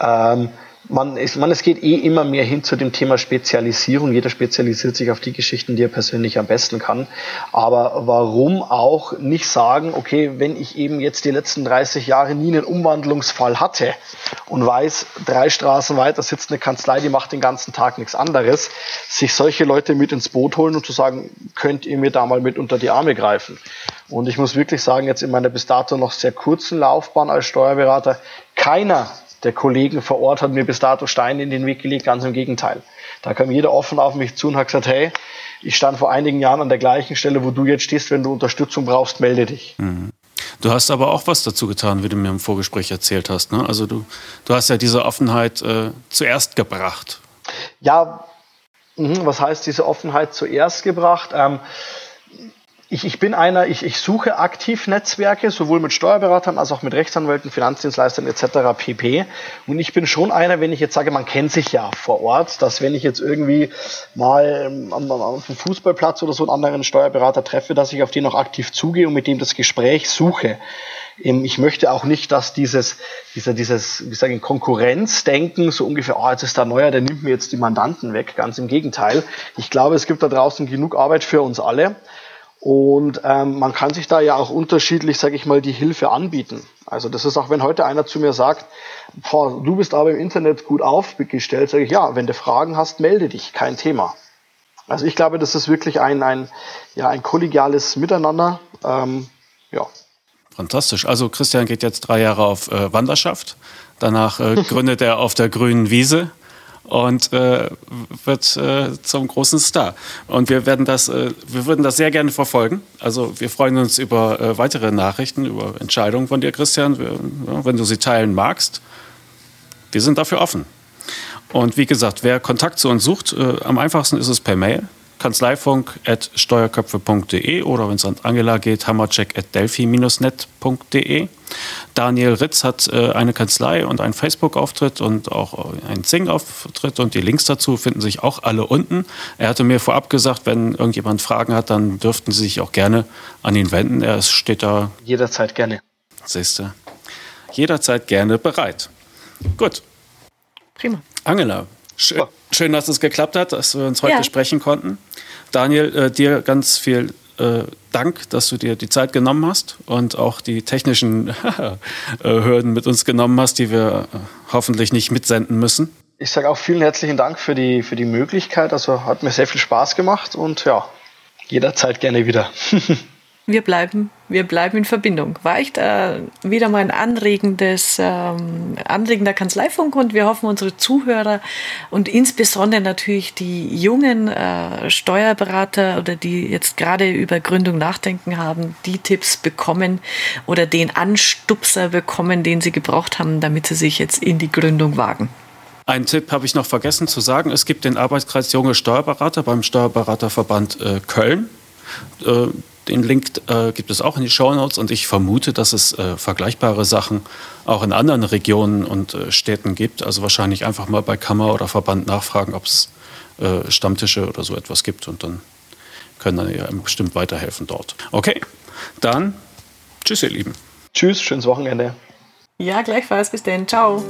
Ähm, man, ist, man, es geht eh immer mehr hin zu dem Thema Spezialisierung. Jeder spezialisiert sich auf die Geschichten, die er persönlich am besten kann. Aber warum auch nicht sagen, okay, wenn ich eben jetzt die letzten 30 Jahre nie einen Umwandlungsfall hatte und weiß, drei Straßen weiter sitzt eine Kanzlei, die macht den ganzen Tag nichts anderes, sich solche Leute mit ins Boot holen und zu sagen, könnt ihr mir da mal mit unter die Arme greifen. Und ich muss wirklich sagen, jetzt in meiner bis dato noch sehr kurzen Laufbahn als Steuerberater, keiner der Kollegen vor Ort hat mir bis dato Steine in den Weg gelegt, ganz im Gegenteil. Da kam jeder offen auf mich zu und hat gesagt, hey, ich stand vor einigen Jahren an der gleichen Stelle, wo du jetzt stehst, wenn du Unterstützung brauchst, melde dich. Mhm. Du hast aber auch was dazu getan, wie du mir im Vorgespräch erzählt hast. Ne? Also du, du hast ja diese Offenheit äh, zuerst gebracht. Ja, mh, was heißt diese Offenheit zuerst gebracht? Ähm, ich, ich bin einer, ich, ich suche aktiv Netzwerke, sowohl mit Steuerberatern als auch mit Rechtsanwälten, Finanzdienstleistern etc. pp. Und ich bin schon einer, wenn ich jetzt sage, man kennt sich ja vor Ort, dass wenn ich jetzt irgendwie mal ähm, auf dem Fußballplatz oder so einen anderen Steuerberater treffe, dass ich auf den auch aktiv zugehe und mit dem das Gespräch suche. Ähm, ich möchte auch nicht, dass dieses, dieser, dieses, wie sagen, Konkurrenzdenken so ungefähr, oh, jetzt ist da neuer, der nimmt mir jetzt die Mandanten weg. Ganz im Gegenteil. Ich glaube, es gibt da draußen genug Arbeit für uns alle. Und ähm, man kann sich da ja auch unterschiedlich, sage ich mal, die Hilfe anbieten. Also das ist auch, wenn heute einer zu mir sagt, boah, du bist aber im Internet gut aufgestellt, sage ich, ja, wenn du Fragen hast, melde dich, kein Thema. Also ich glaube, das ist wirklich ein, ein, ja, ein kollegiales Miteinander. Ähm, ja. Fantastisch. Also Christian geht jetzt drei Jahre auf äh, Wanderschaft. Danach äh, <laughs> gründet er auf der grünen Wiese und äh, wird äh, zum großen Star. Und wir werden das, äh, wir würden das sehr gerne verfolgen. Also wir freuen uns über äh, weitere Nachrichten, über Entscheidungen von dir, Christian, wir, ja, wenn du sie teilen magst. Wir sind dafür offen. Und wie gesagt, wer Kontakt zu uns sucht, äh, am einfachsten ist es per Mail kanzleifunk.steuerköpfe.de oder wenn es an Angela geht, hammercheck.delphi-net.de. Daniel Ritz hat äh, eine Kanzlei und einen Facebook-Auftritt und auch einen Zing-Auftritt und die Links dazu finden sich auch alle unten. Er hatte mir vorab gesagt, wenn irgendjemand Fragen hat, dann dürften Sie sich auch gerne an ihn wenden. Er steht da. Jederzeit gerne. Siehst du. Jederzeit gerne bereit. Gut. Prima. Angela, schön, schön, dass es geklappt hat, dass wir uns heute ja. sprechen konnten. Daniel, äh, dir ganz viel äh, Dank, dass du dir die Zeit genommen hast und auch die technischen <laughs> äh, Hürden mit uns genommen hast, die wir äh, hoffentlich nicht mitsenden müssen. Ich sage auch vielen herzlichen Dank für die, für die Möglichkeit. Also hat mir sehr viel Spaß gemacht und ja, jederzeit gerne wieder. <laughs> wir bleiben, wir bleiben in Verbindung. War echt äh, wieder mal ein anregendes, ähm, anregender Kanzleifunk und wir hoffen, unsere Zuhörer und insbesondere natürlich die jungen äh, Steuerberater oder die jetzt gerade über Gründung nachdenken haben, die Tipps bekommen oder den Anstupser bekommen, den sie gebraucht haben, damit sie sich jetzt in die Gründung wagen. Ein Tipp habe ich noch vergessen zu sagen. Es gibt den Arbeitskreis Junge Steuerberater beim Steuerberaterverband äh, Köln. Den Link äh, gibt es auch in die Show Notes und ich vermute, dass es äh, vergleichbare Sachen auch in anderen Regionen und äh, Städten gibt. Also wahrscheinlich einfach mal bei Kammer oder Verband nachfragen, ob es äh, Stammtische oder so etwas gibt und dann können dann ja bestimmt weiterhelfen dort. Okay, dann tschüss ihr Lieben. Tschüss, schönes Wochenende. Ja, gleichfalls. Bis dann. Ciao.